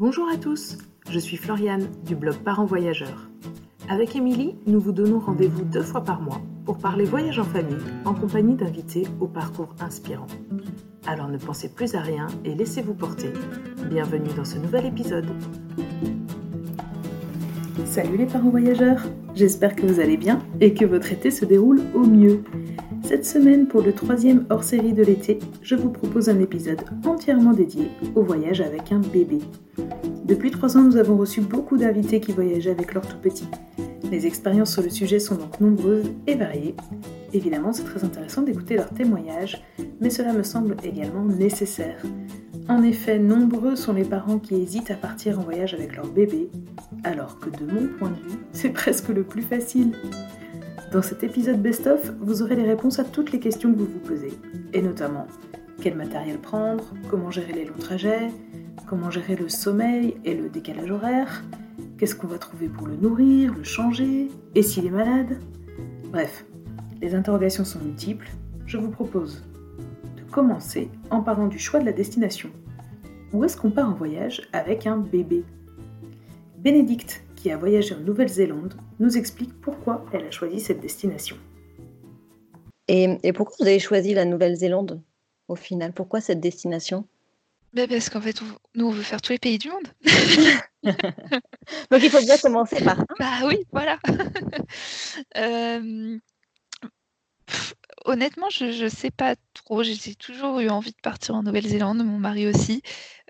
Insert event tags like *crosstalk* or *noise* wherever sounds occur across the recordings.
Bonjour à tous, je suis Floriane du blog Parents Voyageurs. Avec Émilie, nous vous donnons rendez-vous deux fois par mois pour parler voyage en famille en compagnie d'invités au parcours inspirant. Alors ne pensez plus à rien et laissez-vous porter. Bienvenue dans ce nouvel épisode. Salut les parents voyageurs, j'espère que vous allez bien et que votre été se déroule au mieux. Cette semaine, pour le troisième hors-série de l'été, je vous propose un épisode entièrement dédié au voyage avec un bébé. Depuis trois ans, nous avons reçu beaucoup d'invités qui voyageaient avec leur tout petit. Les expériences sur le sujet sont donc nombreuses et variées. Évidemment, c'est très intéressant d'écouter leurs témoignages, mais cela me semble également nécessaire. En effet, nombreux sont les parents qui hésitent à partir en voyage avec leur bébé, alors que de mon point de vue, *laughs* c'est presque le plus facile. Dans cet épisode best-of, vous aurez les réponses à toutes les questions que vous vous posez, et notamment quel matériel prendre, comment gérer les longs trajets, comment gérer le sommeil et le décalage horaire, qu'est-ce qu'on va trouver pour le nourrir, le changer, et s'il est malade. Bref, les interrogations sont multiples. Je vous propose de commencer en parlant du choix de la destination. Où est-ce qu'on part en voyage avec un bébé? Bénédicte, qui a voyagé en Nouvelle-Zélande, nous explique pourquoi elle a choisi cette destination. Et, pourquoi vous avez choisi la Nouvelle-Zélande au final? Pourquoi cette destination? Bah, Parce qu'en fait, nous, on veut faire tous les pays du monde. *laughs* Donc il faut bien commencer par. Bah oui, voilà. *laughs* Euh, honnêtement, je ne sais pas trop. J'ai toujours eu envie de partir en Nouvelle-Zélande, mon mari aussi.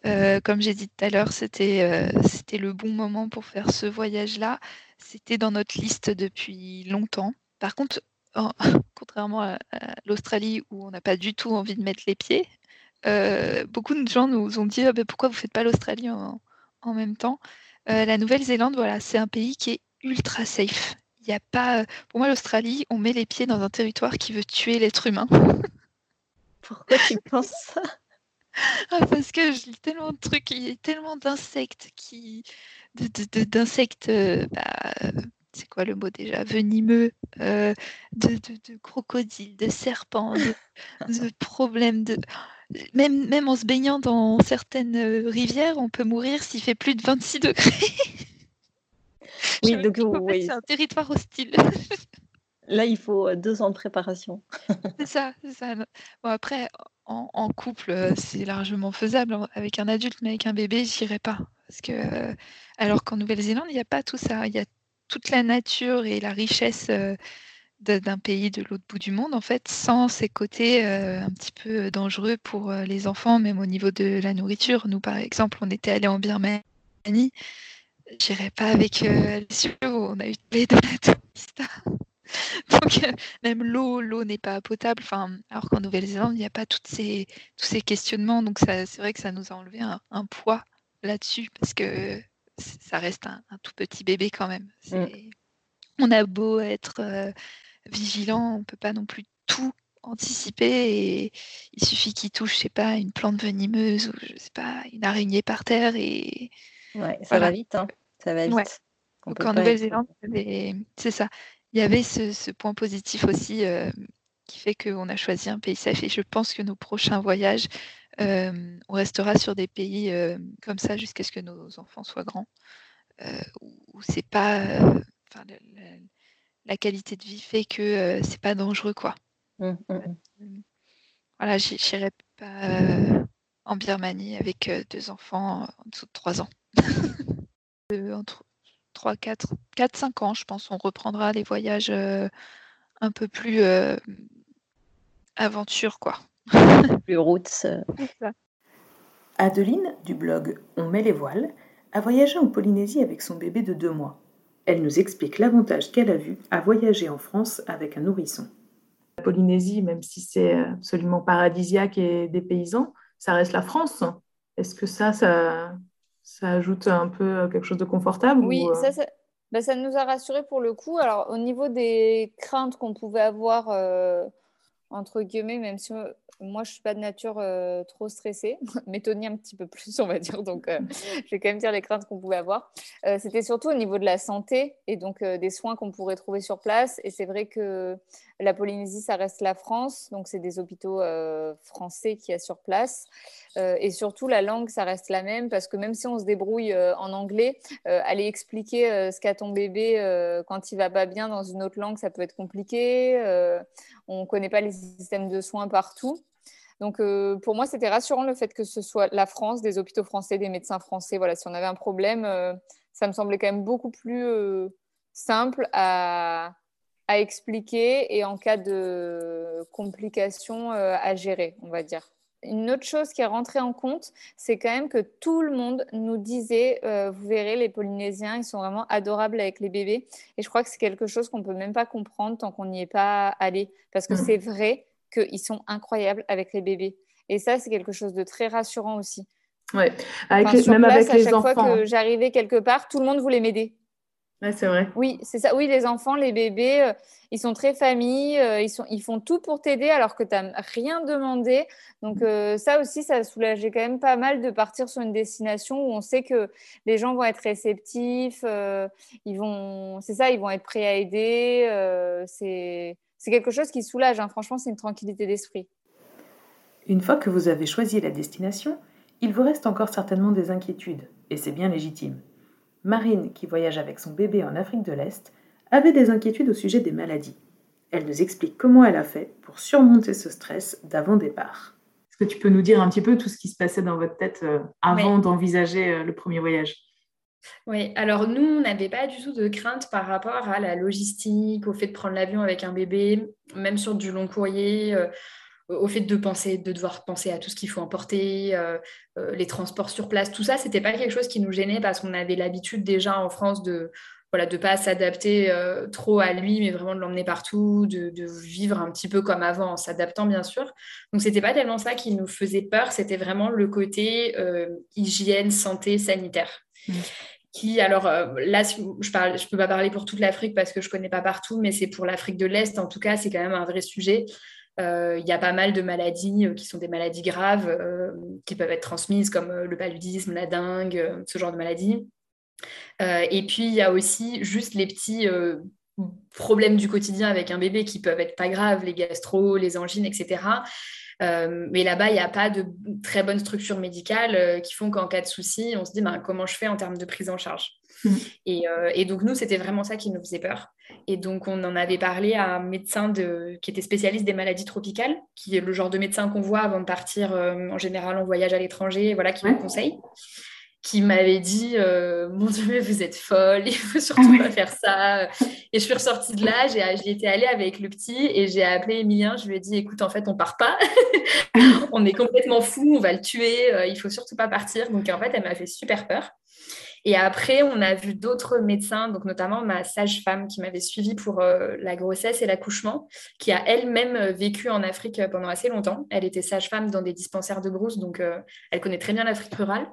Euh, comme j'ai dit tout à l'heure, c'était euh, c'était le bon moment pour faire ce voyage-là. C'était dans notre liste depuis longtemps. Par contre, *laughs* contrairement à, l'Australie où on n'a pas du tout envie de mettre les pieds, euh, beaucoup de gens nous ont dit «Ah ben, pourquoi vous ne faites pas l'Australie en, en, même temps La Nouvelle-Zélande, voilà, c'est un pays qui est ultra safe. Il y a pas, pour moi, l'Australie, on met les pieds dans un territoire qui veut tuer l'être humain. *laughs* Pourquoi tu penses ça? Ah, parce que je lis tellement de trucs, il y a tellement d'insectes qui. d'insectes, euh, bah, c'est quoi le mot déjà? Venimeux, euh, de, crocodiles, de serpents, de, problèmes de. Même, même en se baignant dans certaines euh, rivières, on peut mourir s'il fait plus de 26 degrés. *laughs* *laughs* oui, donc oui. c'est un territoire hostile. *laughs* Là, il faut deux ans de préparation. *laughs* c'est ça, c'est ça. Bon, après, en, couple, euh, c'est largement faisable. Avec un adulte, mais avec un bébé, j'irai pas. Parce que, euh, alors qu'en Nouvelle-Zélande, il n'y a pas tout ça. Il y a toute la nature et la richesse euh, d'un pays de l'autre bout du monde, en fait, sans ces côtés un petit peu dangereux pour les enfants, même au niveau de la nourriture. Nous, par exemple, on était allé en Birmanie. J'irai pas avec les on a eu de la *laughs* Donc, euh, même l'eau, l'eau n'est pas potable. Enfin, alors qu'en Nouvelle-Zélande, il n'y a pas toutes ces, tous ces questionnements. Donc, c'est vrai que ça nous a enlevé un, poids là-dessus parce que ça reste un, tout petit bébé quand même. Mm. On a beau être euh, vigilant, on ne peut pas non plus tout anticiper et il suffit qu'il touche, je sais pas, une plante venimeuse ou je sais pas, une araignée par terre et ouais, ça va vite, hein. ça va vite. Donc en Nouvelle-Zélande, c'est ça il y avait ce, point positif aussi euh, qui fait qu'on a choisi un pays safe. Et je pense que nos prochains voyages, euh, on restera sur des pays euh, comme ça jusqu'à ce que nos enfants soient grands, où, c'est pas, la, qualité de vie fait que c'est pas dangereux, quoi. Mmh, mmh, mmh. Voilà, j'irai pas en Birmanie avec deux enfants en dessous de trois ans. *laughs* entre, 3, 4, 4, 5 ans, je pense, on reprendra les voyages euh, un peu plus euh, aventure, quoi. *laughs* plus routes. Adeline, du blog On met les voiles, a voyagé en Polynésie avec son bébé de deux mois. Elle nous explique l'avantage qu'elle a vu à voyager en France avec un nourrisson. La Polynésie, même si c'est absolument paradisiaque et des paysans, ça reste la France. Est-ce que ça, ça, ça ajoute un peu euh, quelque chose de confortable Oui, euh? ça, bah, ça, nous a rassurés pour le coup. Alors, au niveau des craintes qu'on pouvait avoir, euh, entre guillemets, même si moi, je ne suis pas de nature trop stressée, *laughs* mais Tony un petit peu plus, on va dire. Donc, *laughs* je vais quand même dire les craintes qu'on pouvait avoir. C'était surtout au niveau de la santé et donc des soins qu'on pourrait trouver sur place. Et c'est vrai que La Polynésie, ça reste la France, donc c'est des hôpitaux français qui y sur place. et surtout, la langue, ça reste la même parce que même si on se débrouille en anglais, aller expliquer ce qu'a ton bébé quand il va pas bien dans une autre langue, ça peut être compliqué. on ne connaît pas les systèmes de soins partout. Donc, euh, pour moi, c'était rassurant le fait que ce soit la France, des hôpitaux français, des médecins français. Voilà, si on avait un problème, euh, ça me semblait quand même beaucoup plus euh, simple à, expliquer et en cas de complications à gérer, on va dire. Une autre chose qui est rentrée en compte, c'est quand même que tout le monde nous disait, vous verrez, les Polynésiens, ils sont vraiment adorables avec les bébés. Et je crois que c'est quelque chose qu'on ne peut même pas comprendre tant qu'on n'y est pas allé. Parce que mmh. c'est vrai, qu'ils sont incroyables avec les bébés. Et ça, c'est quelque chose de très rassurant aussi. Ouais, avec même avec les enfants. À chaque fois que j'arrivais quelque part, tout le monde voulait m'aider. Ouais, c'est vrai. Oui, c'est ça. Oui, les enfants, les bébés, euh, ils sont très familles, euh, ils, sont, ils font tout pour t'aider alors que tu n'as rien demandé. Donc, euh, ça aussi, ça soulageait quand même pas mal de partir sur une destination où on sait que les gens vont être réceptifs, ils vont, c'est ça, ils vont être prêts à aider. c'est c'est quelque chose qui soulage. Hein. Franchement, c'est une tranquillité d'esprit. Une fois que vous avez choisi la destination, il vous reste encore certainement des inquiétudes, et c'est bien légitime. Marine, qui voyage avec son bébé en Afrique de l'Est, avait des inquiétudes au sujet des maladies. Elle nous explique comment elle a fait pour surmonter ce stress d'avant départ. Est-ce que tu peux nous dire un petit peu tout ce qui se passait dans votre tête euh, avant d'envisager euh, le premier voyage? Oui, alors nous, on n'avait pas du tout de crainte par rapport à la logistique, au fait de prendre l'avion avec un bébé, même sur du long courrier, euh, au fait de penser, de devoir penser à tout ce qu'il faut emporter, euh, euh, les transports sur place, tout ça, c'était pas quelque chose qui nous gênait parce qu'on avait l'habitude déjà en France de voilà, de pas s'adapter trop à lui, mais vraiment de l'emmener partout, de, vivre un petit peu comme avant, en s'adaptant bien sûr. Donc c'était pas tellement ça qui nous faisait peur, c'était vraiment le côté hygiène, santé, sanitaire. Mmh qui, alors euh, là, je ne je peux pas parler pour toute l'Afrique parce que je ne connais pas partout, mais c'est pour l'Afrique de l'Est, en tout cas, c'est quand même un vrai sujet. Euh, il y a pas mal de maladies euh, qui sont des maladies graves qui peuvent être transmises comme le paludisme, la dengue, ce genre de maladies. et puis, il y a aussi juste les petits problèmes du quotidien avec un bébé qui peuvent être pas graves, les gastro, les angines, etc. Euh, mais là-bas, il n'y a pas de très bonnes structures médicales euh, qui font qu'en cas de souci, on se dit ben, comment je fais en termes de prise en charge. Mm. Euh, et, donc, nous, c'était vraiment ça qui nous faisait peur. Et donc, on en avait parlé à un médecin de, qui était spécialiste des maladies tropicales, qui est le genre de médecin qu'on voit avant de partir en général en voyage à l'étranger, voilà, qui nous conseille qui m'avait dit Mon Dieu, mais vous êtes folle, il faut surtout pas faire ça. Et je suis ressortie de là, j'y étais allée avec le petit et j'ai appelé Emilien. Je lui ai dit Écoute, en fait, on part pas. *laughs* on est complètement fou, on va le tuer, il faut surtout pas partir. Donc, en fait, elle m'a fait super peur. Et après, on a vu d'autres médecins, donc notamment ma sage-femme qui m'avait suivie pour euh, la grossesse et l'accouchement, qui a elle-même euh, vécu en Afrique euh, pendant assez longtemps. Elle était sage-femme dans des dispensaires de brousse, donc elle connaît très bien l'Afrique rurale.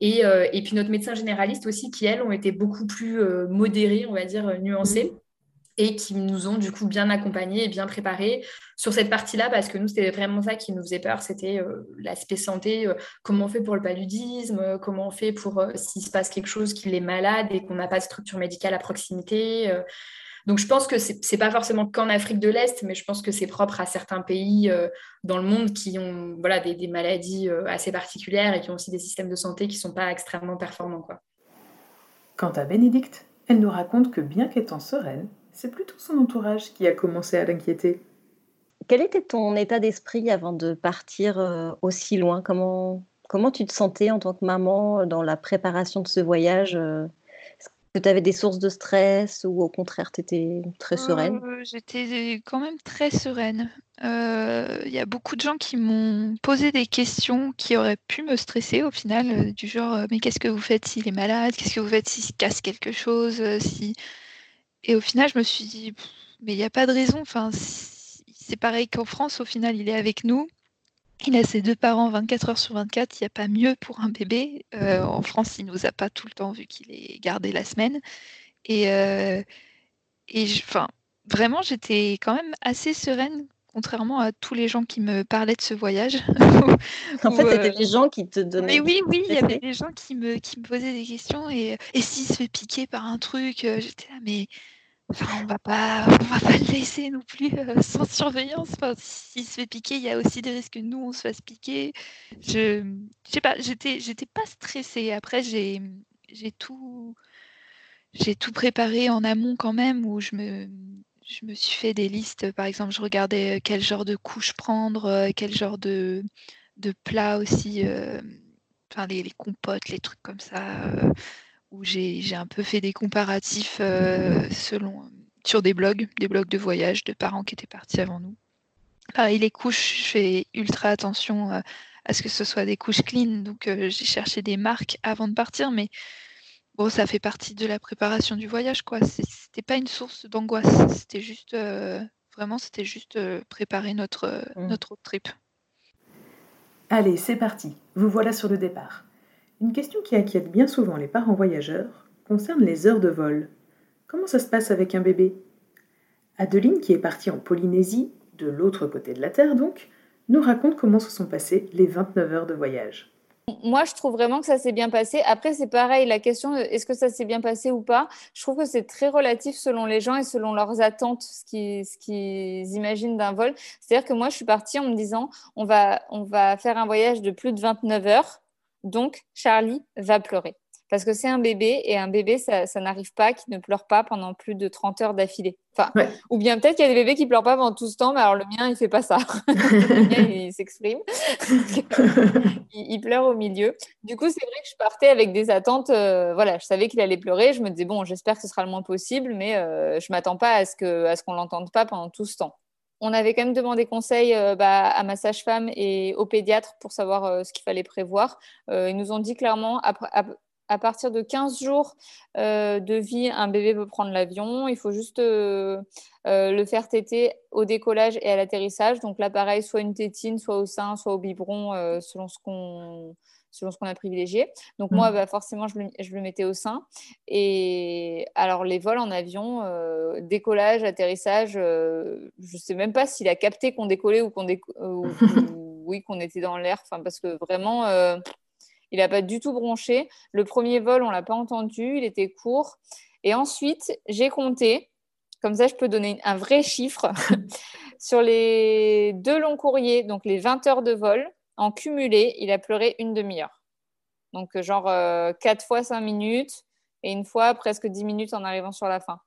Et, et, puis notre médecin généraliste aussi, qui elles ont été beaucoup plus modérées, on va dire, nuancées et qui nous ont du coup bien accompagnés et bien préparés sur cette partie-là parce que nous, c'était vraiment ça qui nous faisait peur, c'était euh, l'aspect santé, euh, comment on fait pour le paludisme, euh, comment on fait pour s'il se passe quelque chose qu'il est malade et qu'on n'a pas de structure médicale à proximité. donc je pense que ce n'est pas forcément qu'en Afrique de l'Est, mais je pense que c'est propre à certains pays dans le monde qui ont voilà, des, des maladies assez particulières et qui ont aussi des systèmes de santé qui ne sont pas extrêmement performants. Quoi. Quant à Bénédicte, elle nous raconte que bien qu'étant sereine, c'est plutôt son entourage qui a commencé à l'inquiéter. Quel était ton état d'esprit avant de partir euh, aussi loin? Comment, comment tu te sentais en tant que maman dans la préparation de ce voyage euh? Est-ce que tu avais des sources de stress ou au contraire tu étais très sereine? euh, J'étais quand même très sereine. Il y a beaucoup de gens qui m'ont posé des questions qui auraient pu me stresser au final, du genre mais qu'est-ce que vous faites s'il est malade? Qu'est-ce que vous faites s'il se casse quelque chose si et au final, je me suis dit: «Mais il n'y a pas de raison, enfin, c'est pareil qu'en France, au final, il est avec nous. Il a ses deux parents 24 heures sur 24, il n'y a pas mieux pour un bébé». Euh, en France, il nous a pas tout le temps vu qu'il est gardé la semaine et euh, et enfin, vraiment, j'étais quand même assez sereine, contrairement à tous les gens qui me parlaient de ce voyage. *laughs* En fait, c'était des gens qui te donnaient mais oui, oui, il y avait des gens qui me qui me posaient des questions et et s'il se fait piquer par un truc? Euh, j'étais là: «Mais» Enfin, on va pas, on va pas le laisser non plus euh, *laughs* sans surveillance. Enfin, s'il se fait piquer, il y a aussi des risques que nous on se fasse piquer. Je, je sais pas, j'étais, j'étais pas stressée. Après, j'ai, j'ai tout, j'ai tout préparé en amont quand même, où je me, je me suis fait des listes. Par exemple, je regardais quel genre de couche prendre, quel genre de, de plat aussi, enfin les, compotes, les trucs comme ça où j'ai un peu fait des comparatifs euh, selon, sur des blogs, des blogs de voyage de parents qui étaient partis avant nous. Pareil, les couches, je fais ultra attention euh, à ce que ce soit des couches clean, donc euh, j'ai cherché des marques avant de partir, mais bon, ça fait partie de la préparation du voyage, quoi. C'était pas une source d'angoisse, c'était juste, vraiment, c'était juste préparer notre, mmh. notre trip. Allez, c'est parti, vous voilà sur le départ. Une question qui inquiète bien souvent les parents voyageurs concerne les heures de vol. Comment ça se passe avec un bébé? Adeline, qui est partie en Polynésie, de l'autre côté de la Terre donc, nous raconte comment se sont passées les 29 heures de voyage. Moi, je trouve vraiment que ça s'est bien passé. Après, c'est pareil, la question est-ce que ça s'est bien passé ou pas Je trouve que c'est très relatif selon les gens et selon leurs attentes, ce qu'ils, imaginent d'un vol. C'est-à-dire que moi, je suis partie en me disant on va, on va faire un voyage de plus de 29 heures. Donc, Charlie va pleurer. Parce que c'est un bébé et un bébé, ça, n'arrive pas qu'il ne pleure pas pendant plus de 30 heures d'affilée. Enfin, Ou bien peut-être qu'il y a des bébés qui pleurent pas pendant tout ce temps, mais alors le mien, il fait pas ça. *laughs* le mien, *laughs* il s'exprime. *laughs* il, pleure au milieu. Du coup, c'est vrai que je partais avec des attentes. Euh, voilà, je savais qu'il allait pleurer. Je me disais, bon, j'espère que ce sera le moins possible, mais euh, je m'attends pas à ce qu'on ne l'entende pas pendant tout ce temps on avait quand même demandé conseil euh, bah, à ma sage-femme et au pédiatre pour savoir euh, ce qu'il fallait prévoir. Euh, ils nous ont dit clairement, à, partir de 15 jours de vie, un bébé peut prendre l'avion. Il faut juste le faire téter au décollage et à l'atterrissage. Donc là, pareil, soit une tétine, soit au sein, soit au biberon, selon ce qu'on selon ce qu'on a privilégié. Donc moi, mm. bah, forcément, je le, mettais au sein. Et alors les vols en avion, euh, décollage, atterrissage, euh, je ne sais même pas s'il a capté qu'on décollait ou qu'on *laughs* oui, qu'on était dans l'air. Enfin, parce que vraiment, euh, il n'a pas du tout bronché. Le premier vol, on l'a pas entendu, il était court. Et ensuite, j'ai compté. Comme ça, je peux donner un vrai chiffre. *laughs* Sur les deux longs courriers, donc les 20 heures de vol, en cumulé, il a pleuré une demi-heure. Donc, euh, genre euh, quatre fois cinq minutes et une fois presque dix minutes en arrivant sur la fin.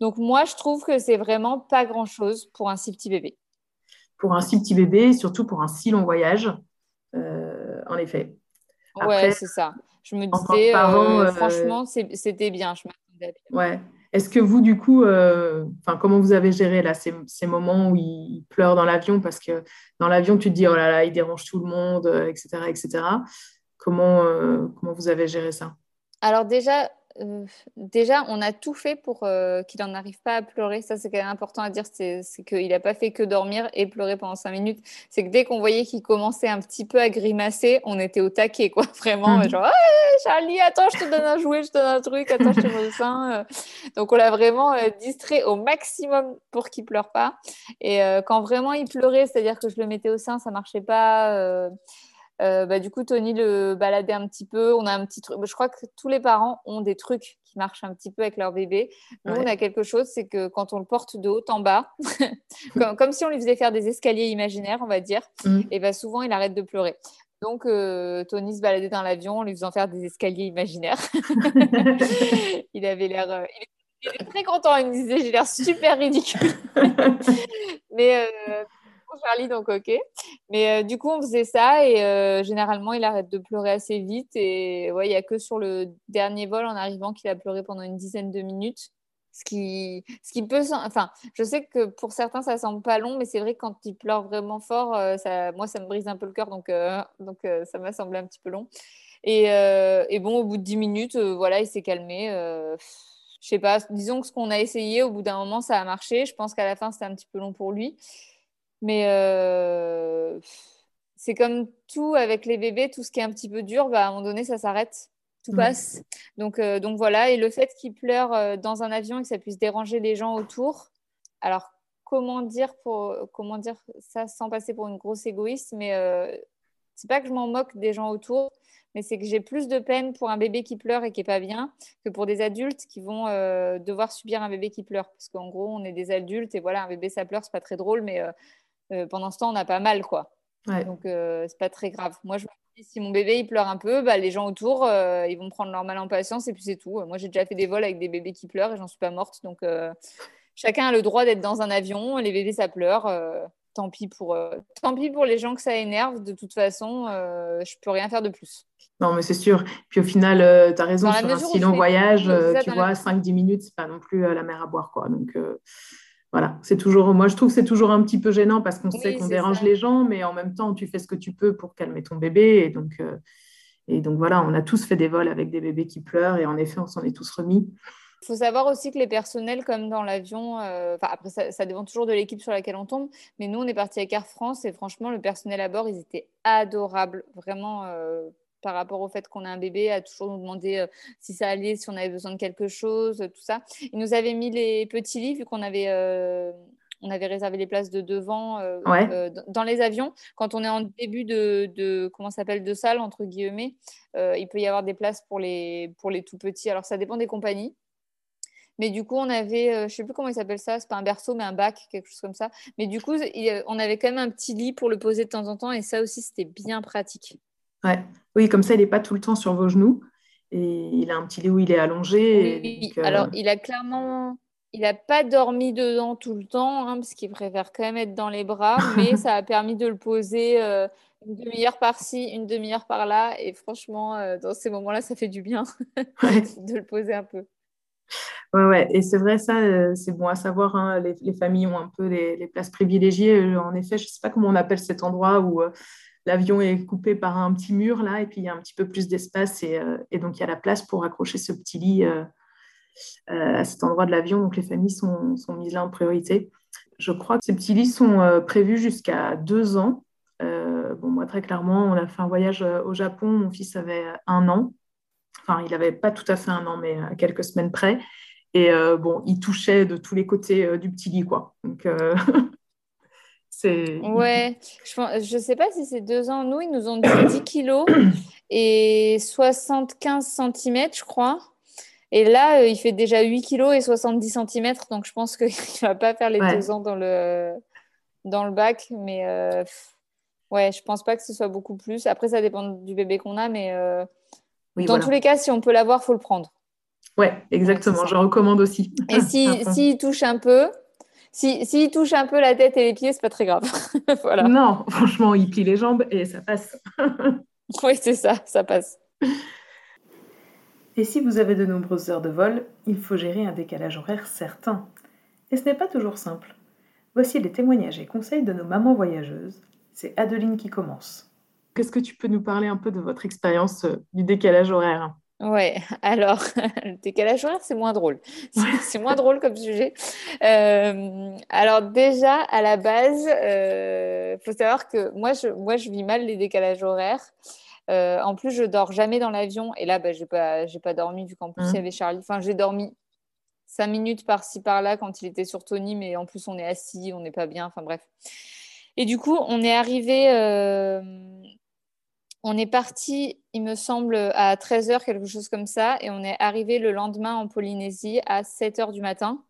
Donc, moi, je trouve que c'est vraiment pas grand-chose pour un si petit bébé. Pour un si petit bébé, surtout pour un si long voyage, euh, en effet. Ouais, c'est ça. Je me disais, franchement, c'était bien. Je. Ouais. Est-ce que vous, du coup, euh, comment vous avez géré là, ces, moments où il pleure dans l'avion? Parce que dans l'avion, tu te dis, oh là là, il dérange tout le monde, etc. Euh, etc. Comment, euh, comment vous avez géré ça? Alors déjà, euh, déjà, on a tout fait pour euh, qu'il n'en arrive pas à pleurer. Ça, c'est quand même important à dire. C'est qu'il n'a pas fait que dormir et pleurer pendant cinq minutes. C'est que dès qu'on voyait qu'il commençait un petit peu à grimacer, on était au taquet, quoi. *laughs* Vraiment, mhm. genre, Charlie, attends, je te donne un jouet, je te donne un truc, attends, je te mets au sein. Donc, on l'a vraiment euh, distrait au maximum pour qu'il pleure pas. Et quand vraiment il pleurait, c'est-à-dire que je le mettais au sein, ça marchait pas euh, bah, du coup, Tony le baladait un petit peu. On a un petit truc. Je crois que tous les parents ont des trucs qui marchent un petit peu avec leur bébé. Nous, on a quelque chose, c'est que quand on le porte de haut en bas, *laughs* comme, si on lui faisait faire des escaliers imaginaires, on va dire, mmh. et bah, souvent, il arrête de pleurer. Donc, euh, Tony se baladait dans l'avion en lui faisant faire des escaliers imaginaires. *laughs* il avait l'air. Euh, il était très content. Il me disait J'ai l'air super ridicule. *laughs* Mais Charlie, donc ok. Mais euh, du coup, on faisait ça et euh, généralement, il arrête de pleurer assez vite. Et ouais, il n'y a que sur le dernier vol en arrivant qu'il a pleuré pendant une dizaine de minutes. Ce qui, ce qui peut. Enfin, je sais que pour certains, ça semble pas long, mais c'est vrai que quand il pleure vraiment fort, euh, ça, moi, ça me brise un peu le cœur. Donc, *laughs* donc ça m'a semblé un petit peu long. Et, bon, au bout de dix minutes, voilà, il s'est calmé. je sais pas, disons que ce qu'on a essayé, au bout d'un moment, ça a marché. Je pense qu'à la fin, c'était un petit peu long pour lui. Mais euh, c'est comme tout avec les bébés, tout ce qui est un petit peu dur, bah, à un moment donné, ça s'arrête. Tout passe. Donc, euh, donc voilà. Et le fait qu'il pleure euh, dans un avion et que ça puisse déranger les gens autour. Alors, comment dire, pour, comment dire ça sans passer pour une grosse égoïste, mais c'est pas que je m'en moque des gens autour. mais c'est que j'ai plus de peine pour un bébé qui pleure et qui est pas bien que pour des adultes qui vont euh, devoir subir un bébé qui pleure. Parce qu'en gros, on est des adultes et voilà, un bébé ça pleure, c'est pas très drôle, mais euh, euh, pendant ce temps, on n'a pas mal, quoi. Donc c'est pas très grave. Moi, je me dis, si mon bébé il pleure un peu, bah, les gens autour, ils vont prendre leur mal en patience et puis c'est tout. Moi, j'ai déjà fait des vols avec des bébés qui pleurent et j'en suis pas morte, donc chacun a le droit d'être dans un avion. Les bébés ça pleure tant pis pour tant pis pour les gens que ça énerve. De toute façon, euh, je peux rien faire de plus. Non, mais c'est sûr. Puis au final, euh, tu as raison, sur un si long voyage, euh, tu vois, 5-10 minutes, c'est pas non plus euh, la mer à boire. quoi. Donc voilà, c'est toujours, moi je trouve que c'est toujours un petit peu gênant parce qu'on sait qu'on dérange les gens, mais en même temps, tu fais ce que tu peux pour calmer ton bébé. Et donc, et donc voilà, on a tous fait des vols avec des bébés qui pleurent et en effet, on s'en est tous remis. Il faut savoir aussi que les personnels, comme dans l'avion, après ça, ça, dépend toujours de l'équipe sur laquelle on tombe, mais nous on est parti avec Air France et franchement le personnel à bord, ils étaient adorables, vraiment par rapport au fait qu'on a un bébé, à toujours nous demander euh, si ça allait, si on avait besoin de quelque chose, tout ça. Il nous avait mis les petits lits, vu qu'on avait, euh, on avait réservé les places de devant euh, dans les avions. Quand on est en début de, de comment s'appelle, de salle, entre guillemets, il peut y avoir des places pour les, pour les tout petits. Alors, ça dépend des compagnies. Mais du coup, on avait, je ne sais plus comment il s'appelle ça, c'est pas un berceau, mais un bac, quelque chose comme ça. Mais du coup, on avait quand même un petit lit pour le poser de temps en temps, et ça aussi, c'était bien pratique. Ouais. Oui, comme ça, il n'est pas tout le temps sur vos genoux. Et il a un petit lit où il est allongé. Oui, euh, alors il a clairement. Il n'a pas dormi dedans tout le temps, hein, parce qu'il préfère quand même être dans les bras, *laughs* mais ça a permis de le poser euh, une demi-heure par-ci, une demi-heure par-là. Et franchement, euh, dans ces moments-là, ça fait du bien *laughs* de le poser un peu. Ouais, ouais. Et c'est vrai, ça, c'est bon à savoir. Hein, les, familles ont un peu les, les places privilégiées. En effet, je ne sais pas comment on appelle cet endroit où l'avion est coupé par un petit mur là, et puis il y a un petit peu plus d'espace, et, euh, donc il y a la place pour accrocher ce petit lit euh, euh, à cet endroit de l'avion. Donc les familles sont, mises là en priorité. Je crois que ces petits lits sont prévus jusqu'à deux ans. bon, moi, très clairement, on a fait un voyage au Japon. Mon fils avait un an. Enfin, il n'avait pas tout à fait un an, mais quelques semaines près. Et bon, il touchait de tous les côtés du petit lit, quoi. Donc, *laughs* Ouais, je ne sais pas si c'est deux ans. Nous, ils nous ont dit 10 *coughs* kilos et 75 cm, je crois. Et là, euh, il fait déjà 8 kilos et 70 cm. Donc, je pense *laughs* qu'il ne va pas faire les deux ans dans le, dans le bac. Mais euh, ouais, je pense pas que ce soit beaucoup plus. Après, ça dépend du bébé qu'on a. Mais euh, dans tous les cas, si on peut l'avoir, il faut le prendre. Ouais, exactement. je recommande aussi. Et *laughs* s'il si, touche un peu, s'il si, touche un peu la tête et les pieds, c'est pas très grave. *laughs* voilà. Non, franchement, il plie les jambes et ça passe. *laughs* oui, c'est ça, ça passe. Et si vous avez de nombreuses heures de vol, il faut gérer un décalage horaire certain. Et ce n'est pas toujours simple. Voici les témoignages et conseils de nos mamans voyageuses. C'est Adeline qui commence. Qu'est-ce que tu peux nous parler un peu de votre expérience euh, du décalage horaire? Ouais, *laughs* alors le décalage horaire, c'est moins drôle. *laughs* C'est moins drôle comme sujet. Euh, alors déjà, à la base, il euh, faut savoir que moi je, moi, je vis mal les décalages horaires. Euh, en plus, je dors jamais dans l'avion. Et là, bah, je n'ai pas, pas dormi vu qu'en plus, il y mmh. avait Charlie. Enfin, j'ai dormi cinq minutes par-ci, par-là quand il était sur Tony. Mais en plus, on est assis, on n'est pas bien. Enfin, bref. Et du coup, on est arrivé on est parti, il me semble, à 13h, quelque chose comme ça, et on est arrivé le lendemain en Polynésie à 7h du matin.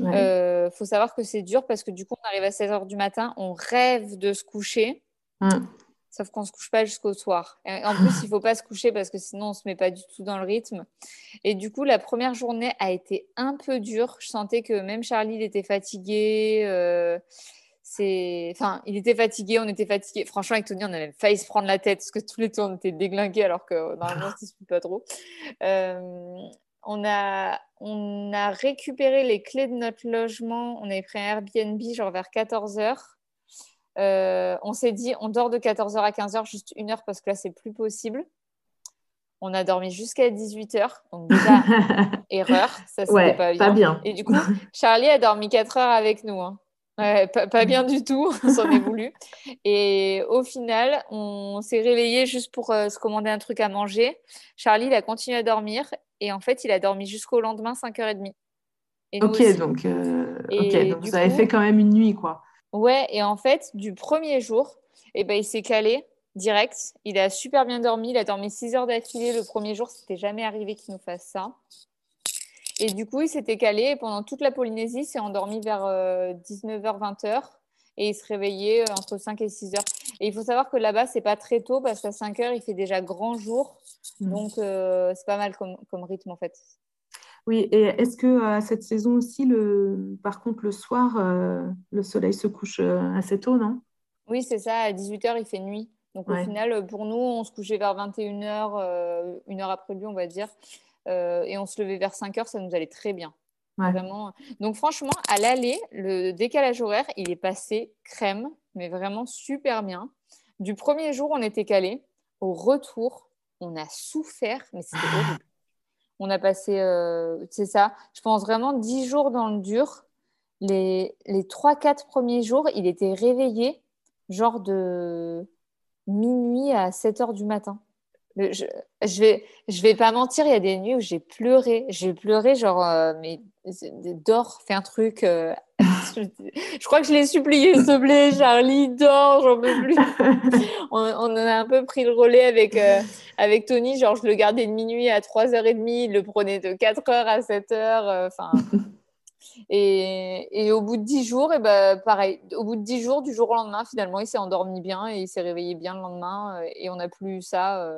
Il euh, faut savoir que c'est dur parce que du coup, on arrive à 7h du matin, on rêve de se coucher, sauf qu'on ne se couche pas jusqu'au soir. en plus, il ne faut pas se coucher parce que sinon, on ne se met pas du tout dans le rythme. Et du coup, la première journée a été un peu dure. Je sentais que même Charlie, il était fatigué. Euh, enfin il était fatigué on était fatigué. Franchement avec Tony on avait failli se prendre la tête parce que tous les tours on était déglingués alors que normalement on ne se pas trop euh, on a on a récupéré les clés de notre logement. On avait pris un Airbnb genre vers 14h euh, on s'est dit on dort de 14h à 15h juste une heure parce que là c'est plus possible. On a dormi jusqu'à 18h, donc déjà, *laughs* erreur, ça c'était pas, pas, bien. Et du coup, Charlie a dormi 4 heures avec nous. Hein pas, bien *laughs* du tout, *laughs* on s'en est voulu. Et au final, on s'est réveillé juste pour euh, se commander un truc à manger. Charlie, il a continué à dormir et en fait, il a dormi jusqu'au lendemain 5h30. Et ok, donc, euh, donc vous avez fait quand même une nuit, quoi. Ouais, et en fait, du premier jour, eh ben, il s'est calé direct. Il a super bien dormi. Il a dormi 6 heures d'affilée le premier jour. C'était jamais arrivé qu'il nous fasse ça. Et du coup, il s'était calé pendant toute la Polynésie, il s'est endormi vers 19h, euh, 20h et il se réveillait euh, entre 5 et 6 heures. Et il faut savoir que là-bas, c'est pas très tôt parce qu'à 5 heures, il fait déjà grand jour. Mmh. Donc, euh, c'est pas mal comme, rythme en fait. Oui, et est-ce que à cette saison aussi, le... par contre, le soir, le soleil se couche assez tôt, non? Oui, c'est ça. À 18h, il fait nuit. Donc, au final, pour nous, on se couchait vers 21h, une heure après lui, on va dire. Euh, et on se levait vers 5 heures, ça nous allait très bien. Vraiment. Donc franchement, à l'aller, le décalage horaire, il est passé crème, mais vraiment super bien. Du premier jour, on était calé. Au retour, on a souffert, mais c'était ah. horrible. On a passé, euh, c'est ça, je pense vraiment 10 jours dans le dur. Les, les 3-4 premiers jours, il était réveillé, genre de minuit à 7 heures du matin je, je vais je vais pas mentir, il y a des nuits où j'ai pleuré. J'ai pleuré genre euh, mais dors, fais un truc. Euh, *laughs* je, crois que je l'ai supplié, s'il te plaît, Charlie, dors, j'en peux plus. *laughs* on, on, a un peu pris le relais avec, euh, avec Tony, genre je le gardais de minuit à 3h30, il le prenait de 4h à 7h. Enfin. *laughs* Et, et, au bout de 10 jours, et ben, pareil, au bout de 10 jours, du jour au lendemain, finalement, il s'est endormi bien et il s'est réveillé bien le lendemain. Et on n'a plus eu ça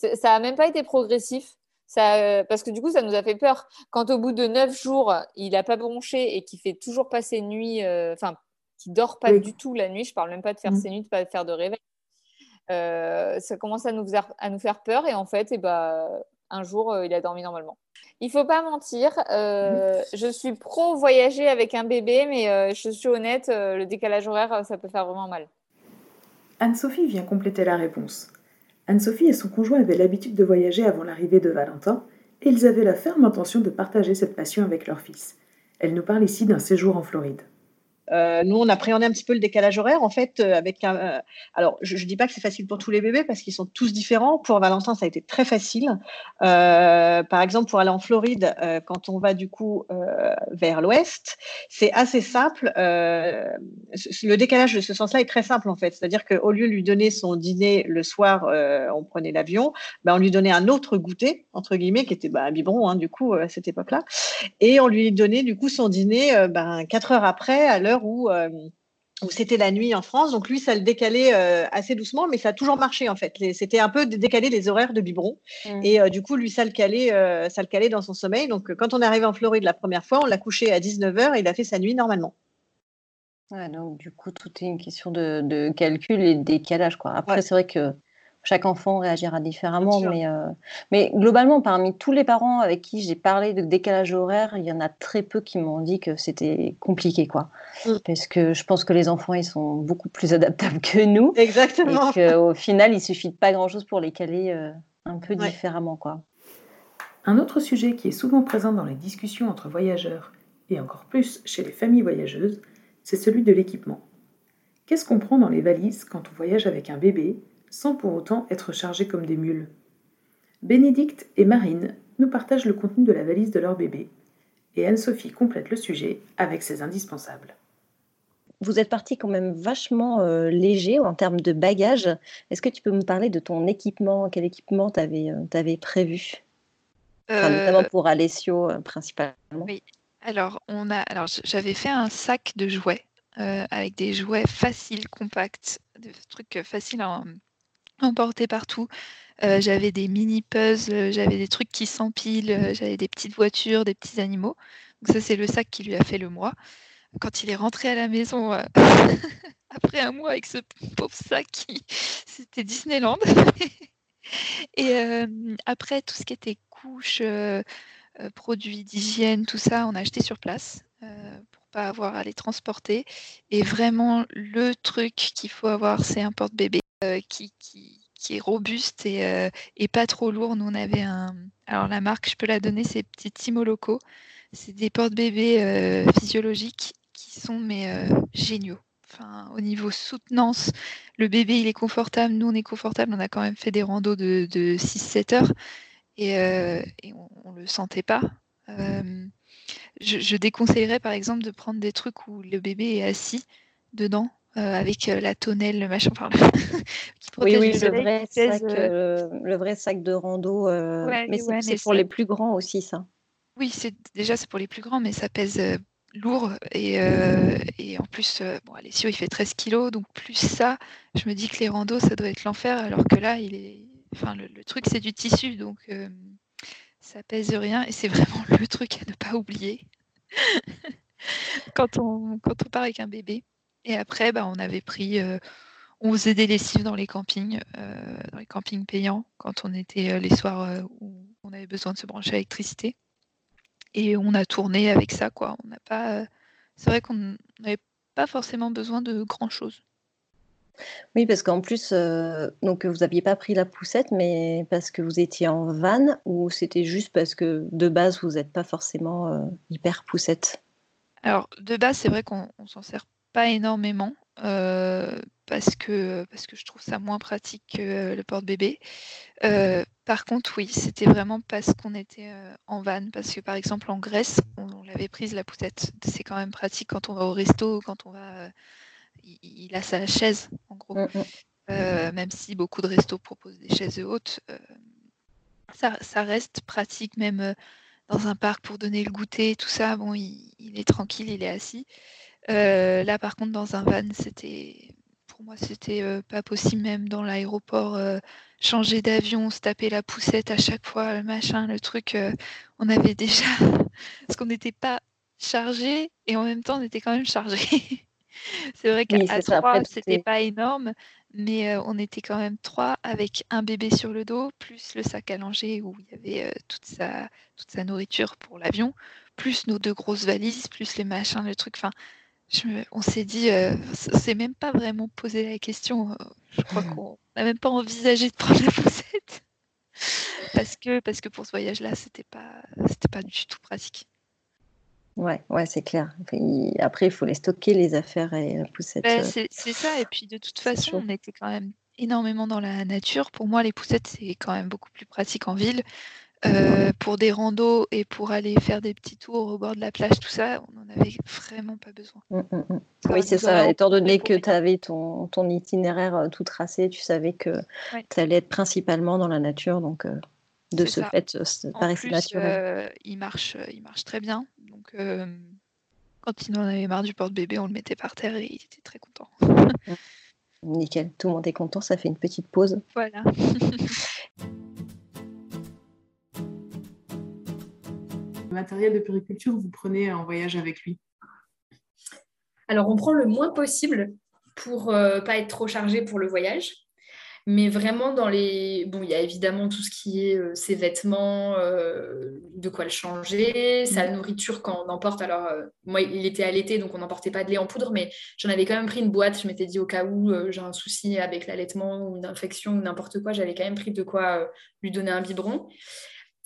ça n'a même pas été progressif. Ça, euh, parce que du coup, ça nous a fait peur. Quand au bout de neuf jours, il n'a pas bronché et qu'il fait toujours passer nuit, euh, enfin, qui dort pas du tout la nuit, je parle même pas de faire mm. ses nuits, de pas faire de réveil, euh, ça commence à nous, faire, à nous faire peur. Et en fait, et eh bah, un jour, il a dormi normalement. Il faut pas mentir, mm. je suis pro voyager avec un bébé, mais je suis honnête, le décalage horaire, ça peut faire vraiment mal. Anne-Sophie vient compléter la réponse. Anne-Sophie et son conjoint avaient l'habitude de voyager avant l'arrivée de Valentin, et ils avaient la ferme intention de partager cette passion avec leur fils. Elle nous parle ici d'un séjour en Floride. Euh, nous, on appréhendait un petit peu le décalage horaire, en fait, euh, avec un. Euh, alors, je ne dis pas que c'est facile pour tous les bébés parce qu'ils sont tous différents. Pour Valentin, ça a été très facile. par exemple, pour aller en Floride, quand on va du coup vers l'ouest, c'est assez simple. le décalage de ce sens-là est très simple, en fait. C'est-à-dire qu'au lieu de lui donner son dîner le soir, on prenait l'avion, ben, on lui donnait un autre goûter, entre guillemets, qui était ben, un biberon, hein, du coup, à cette époque-là. Et on lui donnait, du coup, son dîner ben, quatre heures après, à l'heure euh, où, c'était la nuit en France. Donc lui, ça le décalait euh, assez doucement, mais ça a toujours marché en fait. C'était un peu décalé les horaires de biberon. Mmh. Et euh, du coup, lui, ça le, calait, ça le calait dans son sommeil. Donc quand on est arrivé en Floride la première fois, on l'a couché à 19h et il a fait sa nuit normalement. donc du coup, tout est une question de, calcul et de décalage. Quoi. Après, c'est vrai que chaque enfant réagira différemment, mais, euh, mais globalement, parmi tous les parents avec qui j'ai parlé de décalage horaire, il y en a très peu qui m'ont dit que c'était compliqué, quoi. Mm. Parce que je pense que les enfants, ils sont beaucoup plus *laughs* adaptables que nous. Exactement. Et qu'au final, il suffit de pas grand-chose pour les caler euh, un peu différemment, quoi. Un autre sujet qui est souvent présent dans les discussions entre voyageurs, et encore plus chez les familles voyageuses, c'est celui de l'équipement. Qu'est-ce qu'on prend dans les valises quand on voyage avec un bébé sans pour autant être chargés comme des mules. Bénédicte et Marine nous partagent le contenu de la valise de leur bébé, et Anne-Sophie complète le sujet avec ses indispensables. Vous êtes parti quand même vachement euh, léger en termes de bagages. Est-ce que tu peux me parler de ton équipement? Quel équipement tu avais, euh, prévu? Notamment euh, pour Alessio principalement. Oui, alors, on a, alors j'avais fait un sac de jouets avec des jouets faciles, compacts, des trucs faciles à, emporté partout. Euh, j'avais des mini puzzles, j'avais des trucs qui s'empilent, euh, j'avais des petites voitures, des petits animaux. Donc ça, c'est le sac qui lui a fait le mois. Quand il est rentré à la maison euh, *laughs* après un mois avec ce pauvre sac, *laughs* c'était Disneyland. *laughs* Et après, tout ce qui était couches, produits d'hygiène, tout ça, on a acheté sur place pour pas avoir à les transporter. Et vraiment, le truc qu'il faut avoir, c'est un porte-bébé. Euh, qui, qui, est robuste et, euh, et, pas trop lourd. Nous, on avait un. Alors, la marque, je peux la donner, c'est Petit Timo Loco. C'est des porte-bébés euh, physiologiques qui sont mais géniaux. Enfin, au niveau soutenance, le bébé il est confortable, nous on est confortable, on a quand même fait des randos de, de 6-7 heures et, on ne le sentait pas. je, déconseillerais par exemple de prendre des trucs où le bébé est assis dedans avec la tonnelle, le machin, enfin, *laughs* qui protège oui, oui, le, vrai sac, le vrai sac de rando. mais c'est pour les plus grands aussi, ça. Oui, c'est déjà c'est pour les plus grands, mais ça pèse lourd et, et, en plus, bon, Alessio il fait 13 kilos, donc plus ça, je me dis que les randos ça doit être l'enfer, alors que là il est, enfin le, truc c'est du tissu, donc ça pèse rien et c'est *laughs* vraiment le truc à ne pas oublier *laughs* quand on quand on part avec un bébé. Et après, bah, on avait pris, on faisait des lessives dans les campings, dans les campings payants quand on était les soirs où on avait besoin de se brancher à l'électricité et on a tourné avec ça, quoi. On n'a pas. C'est vrai qu'on n'avait pas forcément besoin de grand chose. Oui, parce qu'en plus, euh, donc vous n'aviez pas pris la poussette, mais parce que vous étiez en van ou c'était juste parce que de base vous n'êtes pas forcément euh, hyper poussette? Alors de base, c'est vrai qu'on s'en sert pas énormément. Euh, parce que, parce que je trouve ça moins pratique que le porte-bébé. Euh, par contre, oui, c'était vraiment parce qu'on était en van, parce que par exemple en Grèce, on, l'avait prise la poussette. C'est quand même pratique quand on va au resto, quand on va. il, a sa chaise, en gros. Mm, mm. même si beaucoup de restos proposent des chaises hautes, ça, ça, reste pratique même dans un parc pour donner le goûter, tout ça. Bon, il, il est tranquille, il est assis. Là, par contre, dans un van, c'était pour moi, c'était euh, pas possible, même dans l'aéroport, euh, changer d'avion, se taper la poussette à chaque fois, le machin, le truc. Euh, on avait déjà. *laughs* Parce qu'on n'était pas chargé et en même temps, on était quand même chargé. *laughs* c'est vrai qu'à trois, c'était pas énorme, mais on était quand même trois avec un bébé sur le dos, plus le sac à langer où il y avait toute, sa, toute sa nourriture pour l'avion, plus nos deux grosses valises, plus les machins, le truc. Enfin, on s'est dit, euh, c'est même pas vraiment posé la question. Euh, je crois *laughs* qu'on n'a même pas envisagé de prendre la poussette. parce, que, parce que pour ce voyage-là, c'était pas, c'était pas du tout pratique. Ouais, ouais, c'est clair. après, il faut les stocker, les affaires et la poussette. Ben, euh, c'est ça. Et puis, de toute façon, on était quand même énormément dans la nature. Pour moi, les poussettes, c'est quand même beaucoup plus pratique en ville. Euh, pour des randos et pour aller faire des petits tours au bord de la plage, tout ça, on n'en avait vraiment pas besoin. Mmh, mmh, mmh. Oui, c'est ça. Étant donné que tu avais ton, ton, itinéraire euh, tout tracé, tu savais que tu allais être principalement dans la nature. Donc, euh, de ce fait, ça paraissait naturel. il, marche, il marche très bien. Donc, quand il en avait marre du porte-bébé, on le mettait par terre et il était très content. Nickel, tout le monde est content, ça fait une petite pause. Voilà. *laughs* matériel de périculture vous prenez en voyage avec lui Alors, on prend le moins possible pour ne euh, pas être trop chargé pour le voyage. Mais vraiment, dans les. Bon, il y a évidemment tout ce qui est euh, ses vêtements, euh, de quoi le changer, sa mm. nourriture quand on emporte. Alors, moi, il était à l'été, donc on n'emportait pas de lait en poudre, mais j'en avais quand même pris une boîte. Je m'étais dit au cas où j'ai un souci avec l'allaitement ou une infection ou n'importe quoi, j'avais quand même pris de quoi lui donner un biberon.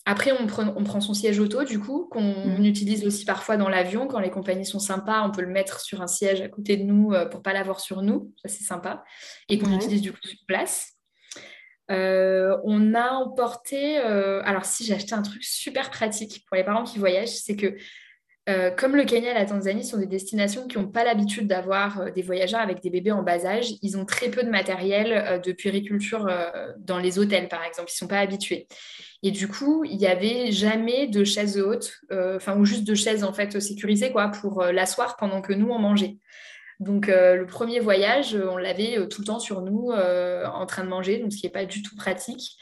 Après, on prend, son siège auto, du coup, qu'on mhm. utilise aussi parfois dans l'avion. Quand les compagnies sont sympas, on peut le mettre sur un siège à côté de nous euh, pour ne pas l'avoir sur nous. Ça, c'est sympa. Et qu'on utilise du coup sur place. Euh, on a emporté. Euh, alors, si j'ai acheté un truc super pratique pour les parents qui voyagent, c'est que comme le Kenya et la Tanzanie sont des destinations qui n'ont pas l'habitude d'avoir des voyageurs avec des bébés en bas âge, ils ont très peu de matériel de puériculture dans les hôtels, par exemple. Ils ne sont pas habitués. Et du coup, il n'y avait jamais de chaise haute, euh, enfin, ou juste de chaise en fait sécurisée quoi, pour euh, l'asseoir pendant que nous on mangeait. Donc euh, le premier voyage, on l'avait tout le temps sur nous en train de manger, donc ce qui n'est pas du tout pratique.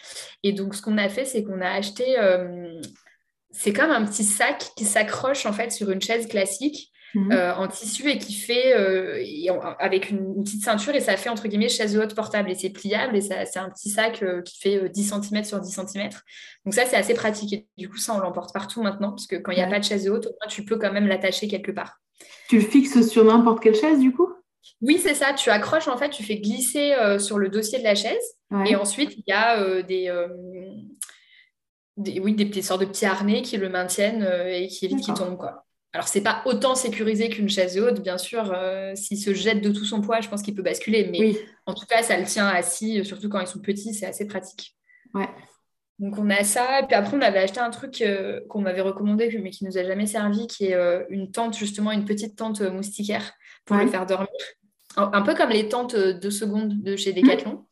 Et donc ce qu'on a fait, c'est qu'on a acheté, c'est comme un petit sac qui s'accroche en fait sur une chaise classique Mhm. Euh, en tissu et qui fait euh, avec une, petite ceinture et ça fait entre guillemets chaise haute portable et c'est pliable et c'est un petit sac euh, qui fait 10 cm sur 10 cm. Donc ça c'est assez pratique et du coup ça on l'emporte partout maintenant parce que quand il n'y a pas de chaise haute, tu peux quand même l'attacher quelque part. Tu le fixes sur n'importe quelle chaise du coup? Oui, c'est ça. Tu accroches, en fait, tu fais glisser sur le dossier de la chaise. Et ensuite, il y a des, oui, des sortes de petits harnais qui le maintiennent et qui évitent qu'il tombe. Quoi. Alors, c'est pas autant sécurisé qu'une chaise haute, bien sûr. Euh, s'il se jette de tout son poids, je pense qu'il peut basculer. Mais en tout cas, ça le tient assis, surtout quand ils sont petits, c'est assez pratique. Ouais. Donc, on a ça. Et puis après, on avait acheté un truc euh, qu'on m'avait recommandé, mais qui nous a jamais servi, qui est euh, une tente, justement, une petite tente moustiquaire pour le faire dormir. un peu comme les tentes de seconde de chez Decathlon.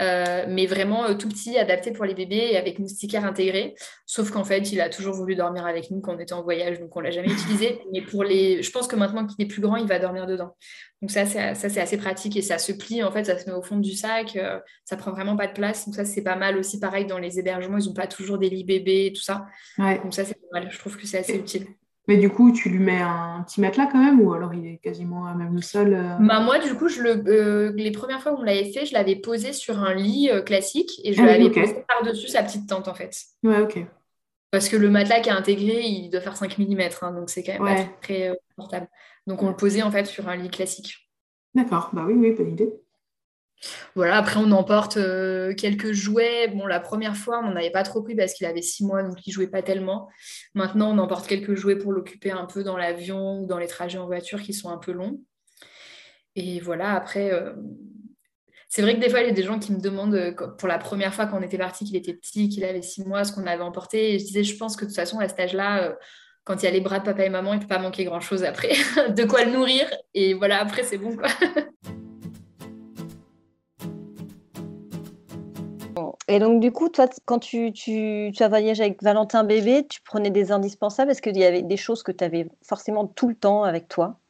Euh, mais vraiment euh, tout petit, adapté pour les bébés et avec moustiquaire intégré. Sauf qu'en fait, il a toujours voulu dormir avec nous quand on était en voyage, donc on l'a jamais utilisé. *laughs* Mais pour les, je pense que maintenant qu'il est plus grand, il va dormir dedans. Donc ça, c'est, ça c'est assez pratique et ça se plie. En fait, ça se met au fond du sac. Euh, ça prend vraiment pas de place. Donc ça, c'est pas mal aussi. Pareil dans les hébergements, ils ont pas toujours des lits bébés et tout ça. Donc ça, c'est pas mal. Je trouve que c'est assez utile. Mais du coup, tu lui mets un petit matelas quand même ou alors il est quasiment à même le sol euh? Bah, Moi, du coup, je le, euh, les premières fois où on l'avait fait, je l'avais posé sur un lit euh, classique et je ah l'avais posé par-dessus sa petite tente en fait. Ouais, ok. Parce que le matelas qui est intégré, il doit faire 5 mm, hein, donc c'est quand même pas très confortable. Donc on le posait en fait sur un lit classique. D'accord, bah oui, oui, bonne idée. Voilà, après on emporte euh, quelques jouets. Bon, la première fois, on n'en avait pas trop pris parce qu'il avait six mois, donc il jouait pas tellement. Maintenant, on emporte quelques jouets pour l'occuper un peu dans l'avion ou dans les trajets en voiture qui sont un peu longs. Et voilà, après, euh, c'est vrai que des fois, il y a des gens qui me demandent, euh, pour la première fois quand on était parti, qu'il était petit, qu'il avait six mois, ce qu'on avait emporté. Et je disais, je pense que de toute façon, à cet âge-là, quand il y a les bras de papa et maman, il ne peut pas manquer grand-chose après. *laughs* de quoi le nourrir. Et voilà, après, c'est bon, quoi. *laughs* Et donc, du coup, toi, quand tu, tu, as voyagé avec Valentin bébé, tu prenais des indispensables? Est-ce qu'il y avait des choses que tu avais forcément tout le temps avec toi?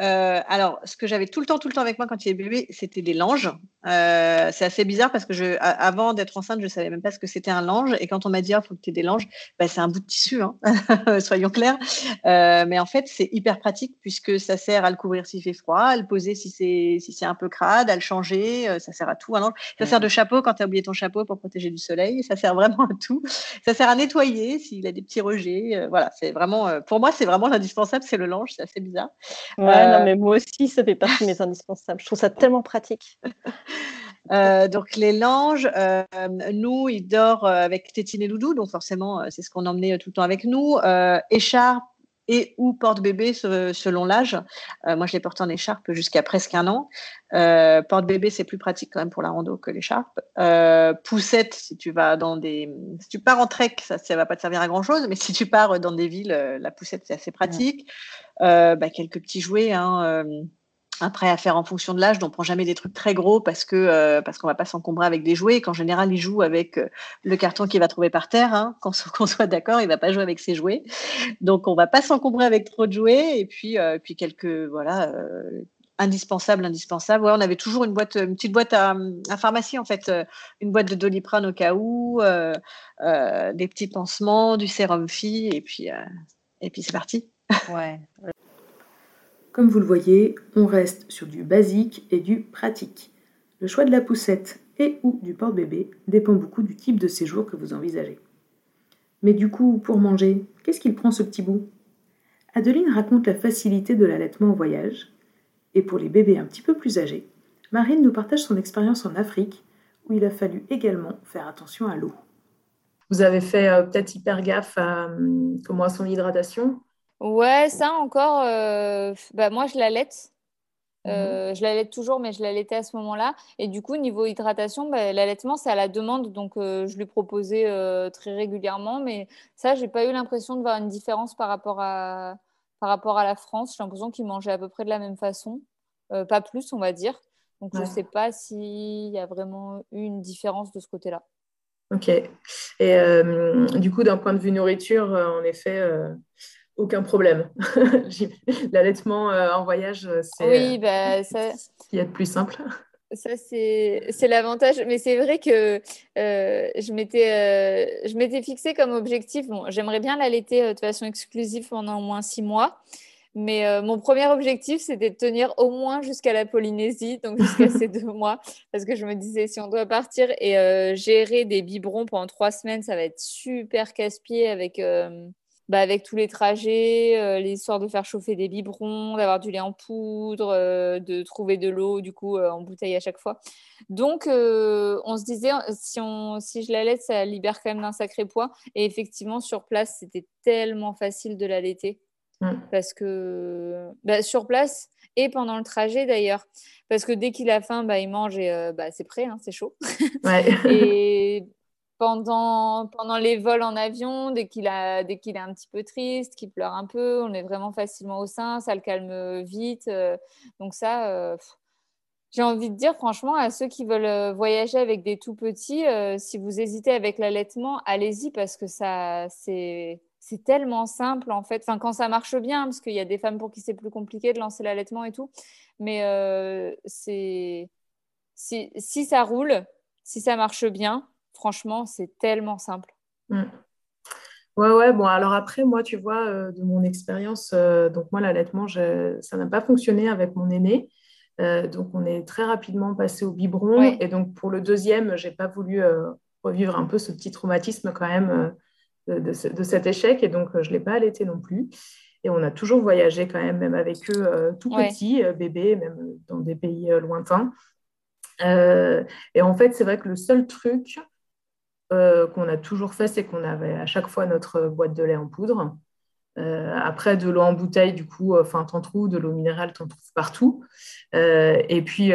Euh, alors, ce que j'avais tout le temps, tout le temps avec moi quand il est bébé, c'était des langes. Euh, c'est assez bizarre parce que je, avant d'être enceinte, je savais même pas ce que c'était un lange. Et quand on m'a dit, il oh, faut que tu aies des langes, bah, c'est un bout de tissu, hein *laughs* soyons clairs. Euh, mais en fait, c'est hyper pratique puisque ça sert à le couvrir s'il fait froid, à le poser si c'est si c'est un peu crade, à le changer. ça sert à tout. Un Ça sert de chapeau quand tu as oublié ton chapeau pour protéger du soleil. Ça sert vraiment à tout. Ça sert à nettoyer s'il a des petits rejets. voilà, c'est vraiment, pour moi, c'est vraiment l'indispensable, c'est le lange. C'est assez bizarre. Ouais, non, mais moi aussi, ça fait partie de mes indispensables. Je trouve ça tellement pratique. *laughs* Euh, donc les langes, euh, nous, il dort euh, avec Tétine et Doudou, donc forcément, c'est ce qu'on emmenait tout le temps avec nous. écharpe et ou porte-bébé selon l'âge. moi, je les porte en écharpe jusqu'à presque un an. porte-bébé, c'est plus pratique quand même pour la rando que l'écharpe. poussette, si tu vas dans des, si tu pars en trek, ça, ça va pas te servir à grand chose, mais si tu pars dans des villes, la poussette c'est assez pratique. Bah, quelques petits jouets. Hein, après, à faire en fonction de l'âge, on prend jamais des trucs très gros parce que euh, parce qu'on va pas s'encombrer avec des jouets. Qu'en général, il joue avec euh, le carton qu'il va trouver par terre. Hein. *laughs* Qu'on soit d'accord, il va pas jouer avec ses jouets. Donc, on va pas s'encombrer avec trop de jouets. Et puis, euh, puis quelques voilà indispensables, indispensables. Ouais, on avait toujours une boîte, une petite boîte à, à pharmacie en fait, une boîte de Doliprane au cas où, des petits pansements, du sérum fille, et puis et puis c'est parti. Ouais. Comme vous le voyez, on reste sur du basique et du pratique. Le choix de la poussette et ou du porte-bébé dépend beaucoup du type de séjour que vous envisagez. Mais du coup, pour manger, qu'est-ce qu'il prend ce petit bout? Adeline raconte la facilité de l'allaitement au voyage. Et pour les bébés un petit peu plus âgés, Marine nous partage son expérience en Afrique, où il a fallu également faire attention à l'eau. Vous avez fait euh, peut-être hyper gaffe à, euh, comment à son hydratation Ouais, ça encore, euh, bah, moi je l'allaite. Mmh euh, je l'allais toujours, mais je l'allaitais à ce moment-là. Et du coup, niveau hydratation, bah, l'allaitement, c'est à la demande. Donc, euh, je lui proposais très régulièrement. Mais ça, j'ai pas eu l'impression de voir une différence par rapport à, par rapport à la France. J'ai l'impression qu'il mangeait à peu près de la même façon. pas plus, on va dire. Donc, je sais pas s'il y a vraiment eu une différence de ce côté-là. Ok. Et du coup, d'un point de vue nourriture, en effet, aucun problème. *laughs* L'allaitement euh, en voyage, euh, c'est oui, bah, ça... ce qu'il y a de plus simple. Ça, c'est l'avantage. Mais c'est vrai que euh, je m'étais fixé comme objectif. Bon, J'aimerais bien l'allaiter de façon exclusive pendant au moins six mois. Mais mon premier objectif, c'était de tenir au moins jusqu'à la Polynésie, donc jusqu'à *laughs* ces deux mois. Parce que je me disais, si on doit partir et gérer des biberons pendant trois semaines, ça va être super casse-pied avec bah, avec tous les trajets, euh, l'histoire de faire chauffer des biberons, d'avoir du lait en poudre, euh, de trouver de l'eau du coup euh, en bouteille à chaque fois. Donc on se disait si, on, si je la laisse, ça libère quand même d'un sacré poids. Et effectivement sur place, c'était tellement facile de l'allaiter mmh. parce que bah, sur place et pendant le trajet d'ailleurs, parce que dès qu'il a faim, bah, il mange et bah, c'est prêt, hein, c'est chaud. Ouais. *laughs* et pendant, pendant les vols en avion, dès qu'il qu'il est un petit peu triste, qu'il pleure un peu, on est vraiment facilement au sein, ça le calme vite. donc ça, j'ai envie de dire franchement à ceux qui veulent voyager avec des tout petits, si vous hésitez avec l'allaitement, allez-y parce que ça, c'est c'est tellement simple en fait. Enfin, quand ça marche bien, parce qu'il y a des femmes pour qui c'est plus compliqué de lancer l'allaitement et tout. Mais euh, c'est si, ça roule, si ça marche bien, franchement, c'est tellement simple. Mm. Ouais, ouais, bon, alors après, moi, tu vois, euh, de mon expérience, euh, donc moi, l'allaitement, ça n'a pas fonctionné avec mon aîné. donc, on est très rapidement passé au biberon. Et donc, pour le deuxième, je n'ai pas voulu revivre un peu ce petit traumatisme quand même de, cet échec et donc euh, je ne l'ai pas allaité non plus. Et on a toujours voyagé quand même, même avec eux euh, tout petits, euh, bébés, même dans des pays lointains. et en fait, c'est vrai que le seul truc qu'on a toujours fait, c'est qu'on avait à chaque fois notre boîte de lait en poudre. après, de l'eau en bouteille, du coup, enfin, t'en trouves, de l'eau minérale, t'en trouves partout. et puis,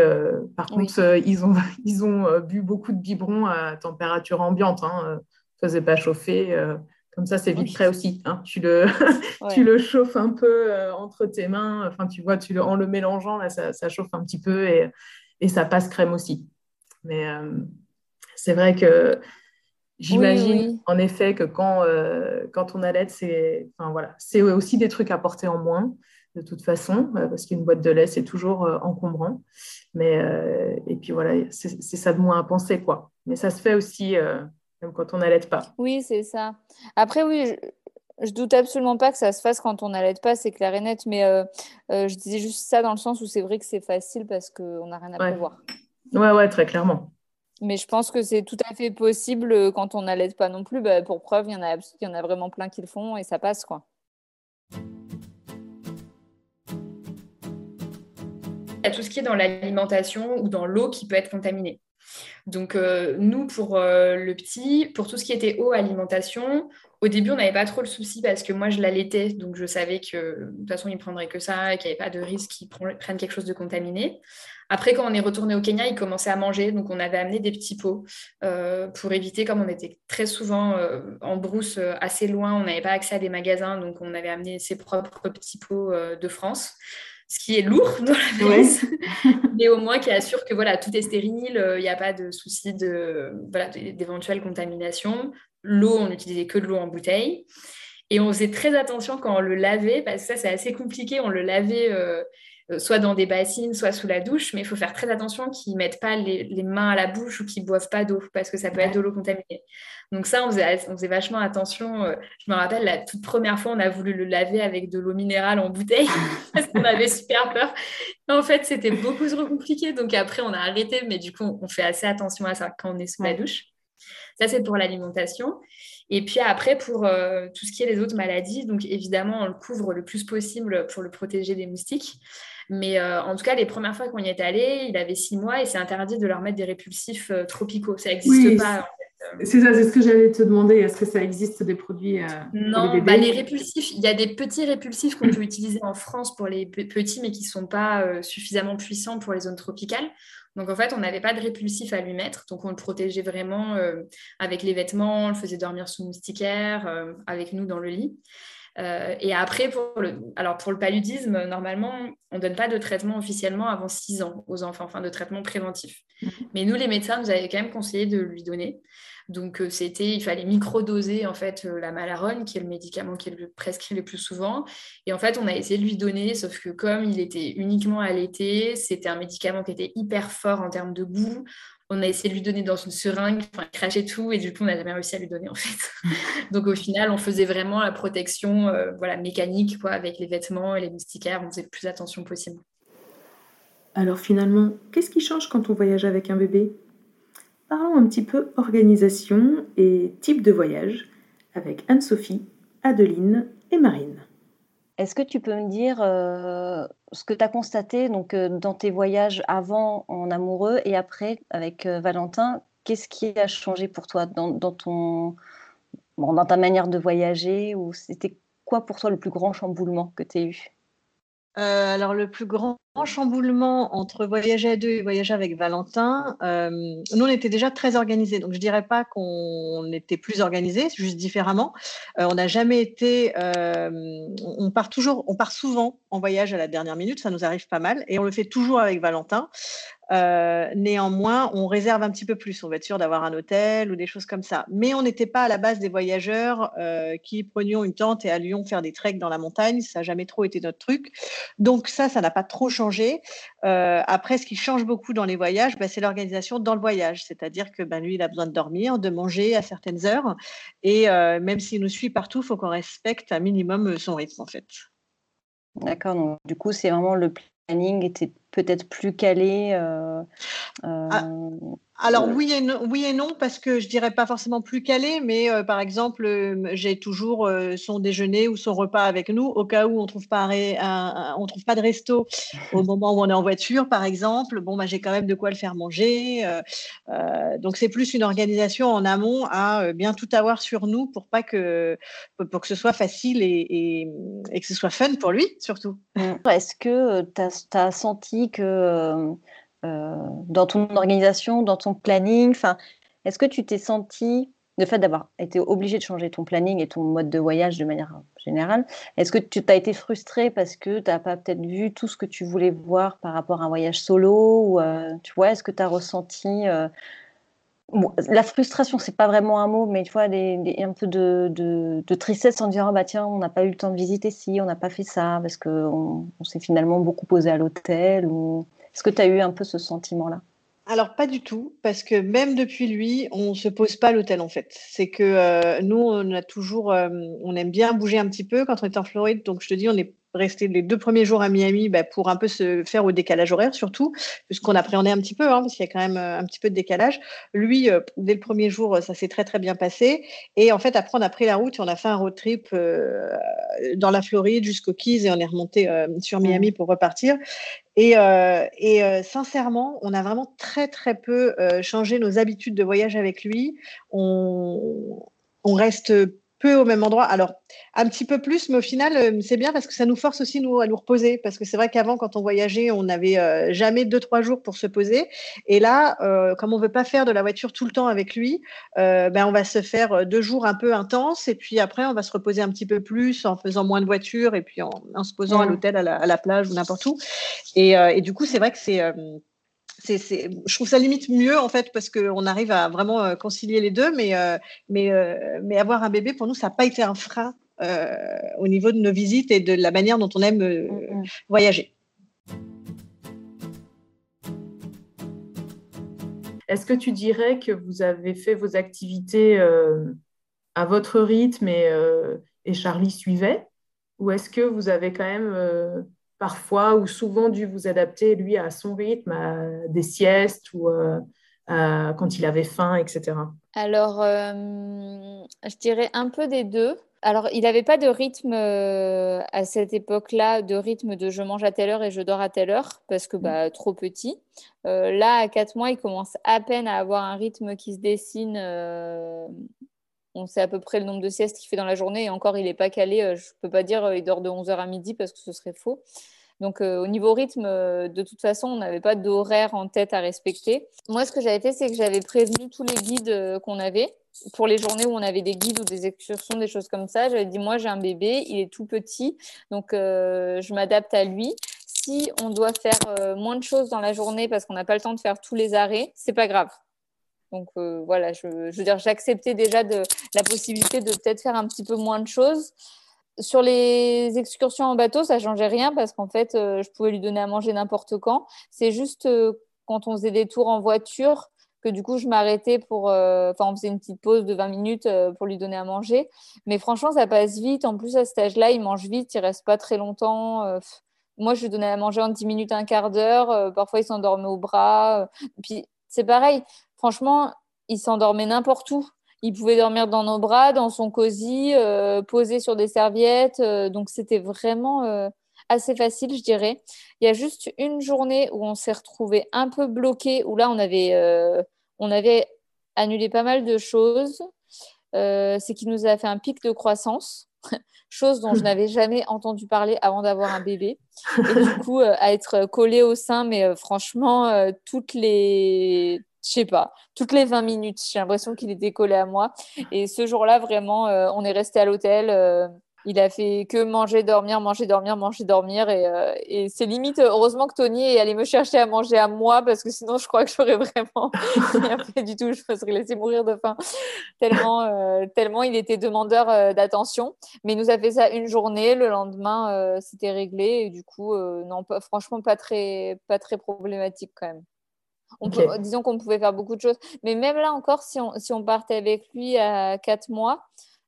par contre, ils ont, *laughs* ils ont bu beaucoup de biberons à température ambiante. Hein, faisait pas chauffer. Euh, comme ça, c'est vite prêt aussi. Hein. Tu, le *laughs* tu le chauffes un peu euh, entre tes mains. Enfin, tu vois, tu le, en le mélangeant, là, ça, ça, chauffe un petit peu et, et ça passe crème aussi. Mais euh, c'est vrai que j'imagine en effet que quand, quand on allait, c'est enfin, voilà, aussi des trucs à porter en moins de toute façon, parce qu'une boîte de lait, c'est toujours encombrant. Mais, et puis voilà, c'est ça de moins à penser. quoi. Mais ça se fait aussi même quand on n'allait pas. Oui, c'est ça. Après, oui, je, ne doute absolument pas que ça se fasse quand on n'allait pas, c'est clair et net, mais euh, euh, je disais juste ça dans le sens où c'est vrai que c'est facile parce qu'on n'a rien à prévoir. Ouais, ouais, très clairement. Mais je pense que c'est tout à fait possible euh, quand on n'allait pas non plus. Bah, pour preuve, il y, en a, y en a vraiment plein qui le font et ça passe, quoi. Il y a tout ce qui est dans l'alimentation ou dans l'eau qui peut être contaminé. Donc, euh, nous, pour euh, le petit, pour tout ce qui était eau, alimentation, au début, on n'avait pas trop le souci parce que moi, je l'allaitais. Donc, je savais que de toute façon, il prendrait que ça et qu'il n'y avait pas de risque qu'il prenne quelque chose de contaminé. Après, quand on est retourné au Kenya, il commençait à manger. Donc, on avait amené des petits pots euh, pour éviter, comme on était très souvent en brousse assez loin, on n'avait pas accès à des magasins. Donc, on avait amené ses propres petits pots de France ce qui est lourd dans la valise, *laughs* mais au moins qui assure que voilà, tout est stérile, euh, il n'y a pas de souci de, voilà, d'éventuelle contamination. L'eau, on n'utilisait que de l'eau en bouteille. Et on faisait très attention quand on le lavait, parce que ça, c'est assez compliqué. On le lavait euh, soit dans des bassines, soit sous la douche, mais il faut faire très attention qu'ils ne mettent pas les, mains à la bouche ou qu'ils ne boivent pas d'eau, parce que ça peut être de l'eau contaminée. Donc ça, on faisait, on faisait vachement attention. Euh, je me rappelle, la toute première fois, on a voulu le laver avec de l'eau minérale en bouteille, *laughs* parce qu'on avait super peur. En fait, c'était beaucoup trop compliqué, donc après, on a arrêté, mais du coup, on fait assez attention à ça quand on est sous la douche. Ça, c'est pour l'alimentation. Et puis après, pour euh, tout ce qui est les autres maladies, donc évidemment, on le couvre le plus possible pour le protéger des moustiques. Mais euh, en tout cas, les premières fois qu'on y est allé, il avait six mois et c'est interdit de leur mettre des répulsifs euh, tropicaux. Ça n'existe pas. C'est ça, c'est ce que j'allais te demander. Est-ce que ça existe des produits Non, les, bah, les, répulsifs, il y a des petits répulsifs qu'on peut utiliser en France pour les petits, mais qui ne sont pas suffisamment puissants pour les zones tropicales. Donc en fait, on n'avait pas de répulsif à lui mettre, donc on le protégeait vraiment euh, avec les vêtements, on le faisait dormir sous moustiquaire, euh, avec nous dans le lit. Euh, et après, pour le, alors pour le paludisme, normalement, on ne donne pas de traitement officiellement avant 6 ans aux enfants, enfin de traitement préventif. Mmh. Mais nous, les médecins, nous avaient quand même conseillé de lui donner. Donc, euh, c'était, il fallait microdoser en fait euh, la malarone, qui est le médicament qui est le prescrit le plus souvent. Et en fait, on a essayé de lui donner, sauf que comme il était uniquement allaité, c'était un médicament qui était hyper fort en termes de goût. On a essayé de lui donner dans une seringue, enfin, cracher tout, et du coup, on n'a jamais réussi à lui donner en fait. *laughs* Donc, au final, on faisait vraiment la protection, euh, voilà, mécanique, quoi, avec les vêtements et les moustiquaires. On faisait le plus attention possible. Alors finalement, qu'est-ce qui change quand on voyage avec un bébé? Parlons un petit peu organisation et type de voyage avec Anne-Sophie, Adeline et Marine. Est-ce que tu peux me dire euh, ce que tu as constaté donc, euh, dans tes voyages avant en amoureux et après avec euh, Valentin Qu'est-ce qui a changé pour toi dans, ton, dans ta manière de voyager ou C'était quoi pour toi le plus grand chamboulement que tu as eu? Euh, alors, le plus grand chamboulement entre voyager à deux et voyager avec Valentin, euh, nous, on était déjà très organisés. Donc, je ne dirais pas qu'on était plus organisés, juste différemment. Euh, on n'a jamais été. on part toujours, on part souvent en voyage à la dernière minute, ça nous arrive pas mal. Et on le fait toujours avec Valentin. Euh, néanmoins, on réserve un petit peu plus. On va être sûr d'avoir un hôtel ou des choses comme ça. Mais on n'était pas à la base des voyageurs euh, qui prenions une tente et allions faire des treks dans la montagne. Ça n'a jamais trop été notre truc. Donc ça, ça n'a pas trop changé. Euh, après, ce qui change beaucoup dans les voyages, bah, c'est l'organisation dans le voyage. C'est-à-dire que ben, lui, il a besoin de dormir, de manger à certaines heures. Et même s'il nous suit partout, il faut qu'on respecte un minimum son rythme, en fait. D'accord. Donc, du coup, c'est vraiment le planning était peut-être plus calé. Euh, ah, alors oui et, non, oui et non, parce que je dirais pas forcément plus calé, mais euh, par exemple, euh, j'ai toujours euh, son déjeuner ou son repas avec nous, au cas où on trouve pas on trouve pas de resto au *laughs* moment où on est en voiture, par exemple. Bon, bah, j'ai quand même de quoi le faire manger. donc c'est plus une organisation en amont à bien tout avoir sur nous pour pas que pour que ce soit facile et, et, que ce soit fun pour lui surtout. Est-ce que tu as, senti que euh, dans ton organisation, dans ton planning enfin, Est-ce que tu t'es senti, le fait d'avoir été obligé de changer ton planning et ton mode de voyage de manière générale, est-ce que tu t'as été frustré parce que tu n'as pas peut-être vu tout ce que tu voulais voir par rapport à un voyage solo euh, tu vois, Est-ce que tu as ressenti euh, la frustration, c'est pas vraiment un mot, mais tu vois, un peu de, tristesse en disant ah bah tiens, on n'a pas eu le temps de visiter ci, on n'a pas fait ça, parce qu'on on, s'est finalement beaucoup posé à l'hôtel. Ou... Est-ce que tu as eu un peu ce sentiment-là? Alors pas du tout, parce que même depuis lui, on se pose pas l'hôtel en fait. C'est que euh, nous, on a toujours, euh, on aime bien bouger un petit peu quand on est en Floride. Donc je te dis, on est rester les deux premiers jours à Miami bah, pour un peu se faire au décalage horaire surtout, puisqu'on appréhendait un petit peu, hein, parce qu'il y a quand même euh, un petit peu de décalage. Lui, euh, dès le premier jour, ça s'est très très bien passé. Et en fait, après, on a pris la route et on a fait un road trip euh, dans la Floride jusqu'au Keys et on est remonté sur Miami pour repartir. Et, et sincèrement, on a vraiment très très peu changé nos habitudes de voyage avec lui. On, on reste peu au même endroit. Alors, un petit peu plus, mais au final, euh, c'est bien parce que ça nous force aussi nous, à nous reposer. Parce que c'est vrai qu'avant, quand on voyageait, on n'avait euh, jamais deux, trois jours pour se poser. Et là, euh, comme on veut pas faire de la voiture tout le temps avec lui, ben, on va se faire deux jours un peu intenses. Et puis après, on va se reposer un petit peu plus en faisant moins de voiture et puis en, se posant à l'hôtel, à, la, plage ou n'importe où. Et, et, du coup, c'est vrai que c'est je trouve ça limite mieux en fait parce qu'on arrive à vraiment euh, concilier les deux, mais, euh, mais, euh, mais avoir un bébé pour nous, ça n'a pas été un frein au niveau de nos visites et de la manière dont on aime mm, mm. voyager. Est-ce que tu dirais que vous avez fait vos activités à votre rythme et, et Charlie suivait? Ou est-ce que vous avez quand même parfois ou souvent dû vous adapter, lui, à son rythme, à des siestes ou euh, quand il avait faim, etc. Alors, euh, je dirais un peu des deux. Alors, il n'avait pas de rythme euh, à cette époque-là, de rythme de je mange à telle heure et je dors à telle heure, parce que bah, trop petit. là, à 4 mois, il commence à peine à avoir un rythme qui se dessine on sait à peu près le nombre de siestes qu'il fait dans la journée et encore il n'est pas calé. Je ne peux pas dire il dort de 11h à midi parce que ce serait faux. Donc euh, au niveau rythme, euh, de toute façon, on n'avait pas d'horaire en tête à respecter. Moi, ce que j'avais fait, c'est que j'avais prévenu tous les guides euh, qu'on avait pour les journées où on avait des guides ou des excursions, des choses comme ça. J'avais dit, moi, j'ai un bébé, il est tout petit, donc je m'adapte à lui. Si on doit faire moins de choses dans la journée parce qu'on n'a pas le temps de faire tous les arrêts, c'est pas grave. Donc voilà, je, veux dire, j'acceptais déjà de, la possibilité de peut-être faire un petit peu moins de choses sur les excursions en bateau, ça changeait rien parce qu'en fait, euh, je pouvais lui donner à manger n'importe quand. C'est juste euh, quand on faisait des tours en voiture que du coup, je m'arrêtais pour. Euh, enfin, on faisait une petite pause de 20 minutes pour lui donner à manger. Mais franchement, ça passe vite. En plus, à cet âge-là, il mange vite, il reste pas très longtemps. moi, je lui donnais à manger en 10 minutes, un quart d'heure. parfois, il s'endormait au bras. Puis, c'est pareil. Franchement, il s'endormait n'importe où. Il pouvait dormir dans nos bras, dans son cosy, euh, posé sur des serviettes. Euh, donc, c'était vraiment euh, assez facile, je dirais. Il y a juste une journée où on s'est retrouvé un peu bloqué, où là, on avait, on avait annulé pas mal de choses. C'est qu'il nous a fait un pic de croissance. *laughs* chose dont je n'avais jamais entendu parler avant d'avoir un bébé. Et du coup, à être collé au sein, mais franchement, toutes les je sais pas, toutes les 20 minutes, j'ai l'impression qu'il était collé à moi. Et ce jour-là, vraiment, on est resté à l'hôtel il a fait que manger, dormir, manger, dormir, manger, dormir. Et, euh, et c'est limite, heureusement que Tony est allé me chercher à manger à moi parce que sinon, je crois que j'aurais vraiment *laughs* rien fait du tout. Je me serais laissé mourir de faim. Tellement, euh, tellement il était demandeur euh, d'attention. Mais il nous a fait ça une journée. Le lendemain, c'était réglé. Et du coup, non, pas, franchement, pas très, pas très problématique quand même. On disons qu'on pouvait faire beaucoup de choses. Mais même là encore, si on, si on partait avec lui à 4 mois,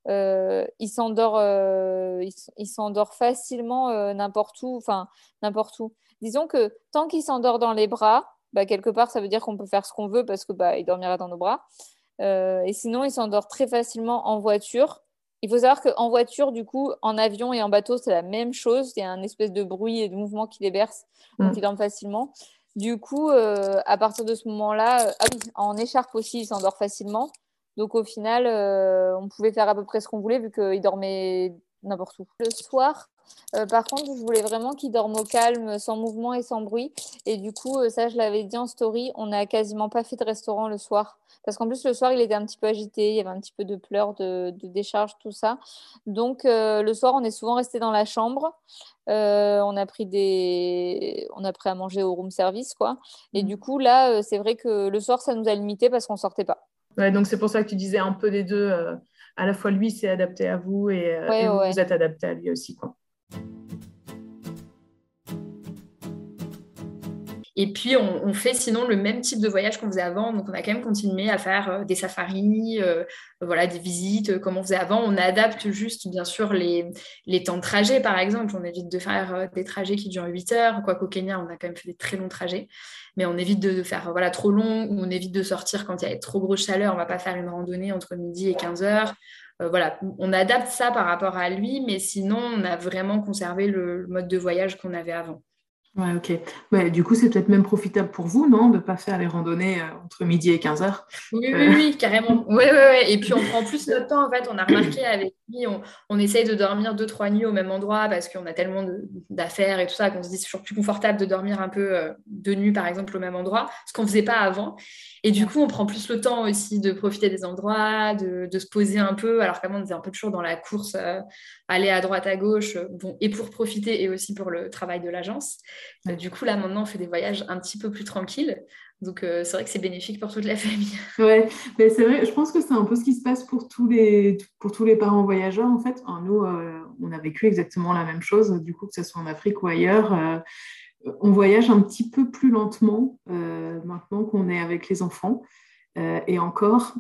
euh, il s'endort euh, il, s'endort facilement euh, n'importe où enfin n'importe où. Disons que tant qu'il s'endort dans les bras bah, quelque part ça veut dire qu'on peut faire ce qu'on veut parce que bah, il dormira dans nos bras. Et sinon il s'endort très facilement en voiture. Il faut savoir qu'en voiture du coup en avion et en bateau c'est la même chose. Il y a un espèce de bruit et de mouvement qui les berce donc mm. il dort facilement du coup à partir de ce moment là ah oui en écharpe aussi il s'endort facilement donc au final, euh, on pouvait faire à peu près ce qu'on voulait vu qu'il dormait n'importe où. Le soir, euh, par contre, je voulais vraiment qu'il dorme au calme, sans mouvement et sans bruit. Et du coup, euh, ça, je l'avais dit en story, on n'a quasiment pas fait de restaurant le soir. Parce qu'en plus, le soir, il était un petit peu agité, il y avait un petit peu de pleurs, de, décharge, tout ça. Donc, le soir, on est souvent resté dans la chambre. on a pris des, on a pris à manger au room service, quoi. Et mmh. du coup, là, c'est vrai que le soir, ça nous a limité parce qu'on sortait pas donc c'est pour ça que tu disais un peu des deux. Euh, à la fois lui s'est adapté à vous et, euh, vous, êtes adapté à lui aussi. Quoi. Et puis, on, fait sinon le même type de voyage qu'on faisait avant. Donc, on a quand même continué à faire euh, des safaris, voilà, des visites, comme on faisait avant. On adapte juste, bien sûr, les, temps de trajet, par exemple. On évite de faire des trajets qui durent 8 heures. Quoi qu'au Kenya, on a quand même fait des très longs trajets mais on évite de faire voilà, trop long ou on évite de sortir quand il y a trop grosse chaleur. On ne va pas faire une randonnée entre midi et 15 heures. Euh, voilà, on adapte ça par rapport à lui, mais sinon, on a vraiment conservé le mode de voyage qu'on avait avant. Ouais, ok. du coup, c'est peut-être même profitable pour vous, non, de ne pas faire les randonnées euh, entre midi et 15 heures? Oui, oui, oui, carrément. Oui, oui, oui. Et puis, on prend plus notre temps, en fait. On a remarqué avec lui, on, on essaye de dormir deux, trois nuits au même endroit parce qu'on a tellement d'affaires et tout ça qu'on se dit c'est toujours plus confortable de dormir un peu euh, de nuit, par exemple, au même endroit, ce qu'on ne faisait pas avant. Et du coup, on prend plus le temps aussi de profiter des endroits, de, se poser un peu, alors qu'avant, on était un peu toujours dans la course, euh, aller à droite, à gauche, euh, bon, et pour profiter et aussi pour le travail de l'agence. Euh, du coup, là, maintenant, on fait des voyages un petit peu plus tranquilles. Donc, c'est vrai que c'est bénéfique pour toute la *laughs* famille. Ouais, mais c'est vrai, je pense que c'est un peu ce qui se passe pour tous les, pour tous les parents voyageurs, en fait. nous, on a vécu exactement la même chose, du coup, que ce soit en Afrique ou ailleurs on voyage un petit peu plus lentement euh, maintenant qu'on est avec les enfants. Euh, et encore,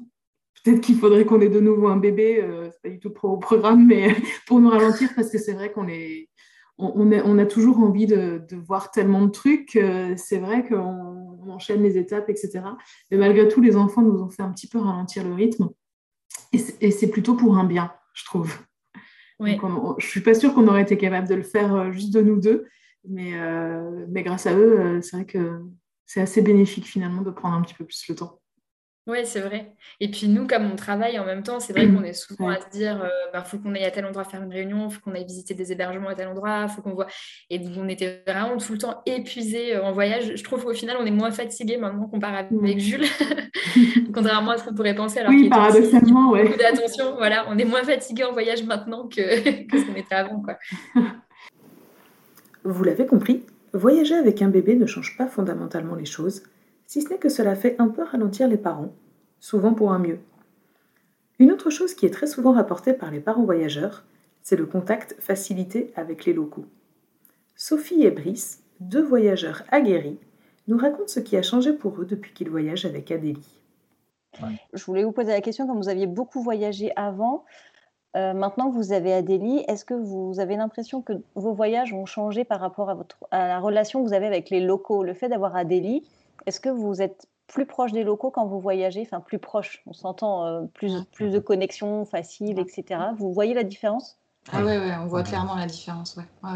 peut-être qu'il faudrait qu'on ait de nouveau un bébé, euh, c'est pas du tout au programme, mais *laughs* pour nous ralentir, parce que c'est vrai qu'on est, on, a toujours envie de, voir tellement de trucs. c'est vrai qu'on enchaîne les étapes, etc. Mais malgré tout, les enfants nous ont fait un petit peu ralentir le rythme. Et c'est plutôt pour un bien, je trouve. je ne suis pas sûre qu'on aurait été capable de le faire juste de nous deux. Mais, euh, mais grâce à eux, euh, c'est vrai que c'est assez bénéfique finalement de prendre un petit peu plus le temps. Oui, c'est vrai. Et puis nous, comme on travaille en même temps, c'est vrai qu'on est souvent à se dire, il euh, bah, faut qu'on aille à tel endroit faire une réunion, il faut qu'on aille visiter des hébergements à tel endroit, faut qu'on voit. Et on était vraiment tout le temps épuisés en voyage. Je trouve qu'au final, on est moins fatigué maintenant qu'on part avec Jules, *laughs* *laughs* contrairement à ce qu'on pourrait penser. Alors oui, paradoxalement, ouais. Beaucoup d'attention, voilà, on est moins fatigué en voyage maintenant que, *laughs* que ce qu'on était avant, quoi. Vous l'avez compris, voyager avec un bébé ne change pas fondamentalement les choses, si ce n'est que cela fait un peu ralentir les parents, souvent pour un mieux. Une autre chose qui est très souvent rapportée par les parents voyageurs, c'est le contact facilité avec les locaux. Sophie et Brice, deux voyageurs aguerris, nous racontent ce qui a changé pour eux depuis qu'ils voyagent avec Adélie. Je voulais vous poser la question, comme vous aviez beaucoup voyagé avant, euh, maintenant vous avez Adélie, est-ce que vous avez l'impression que vos voyages ont changé par rapport à, à la relation que vous avez avec les locaux? Le fait d'avoir Adélie, est-ce que vous êtes plus proche des locaux quand vous voyagez? Enfin, plus proche, on s'entend euh, plus, plus de connexions faciles, etc. Vous voyez la différence? Ah ouais, ouais, on voit clairement la différence, ouais.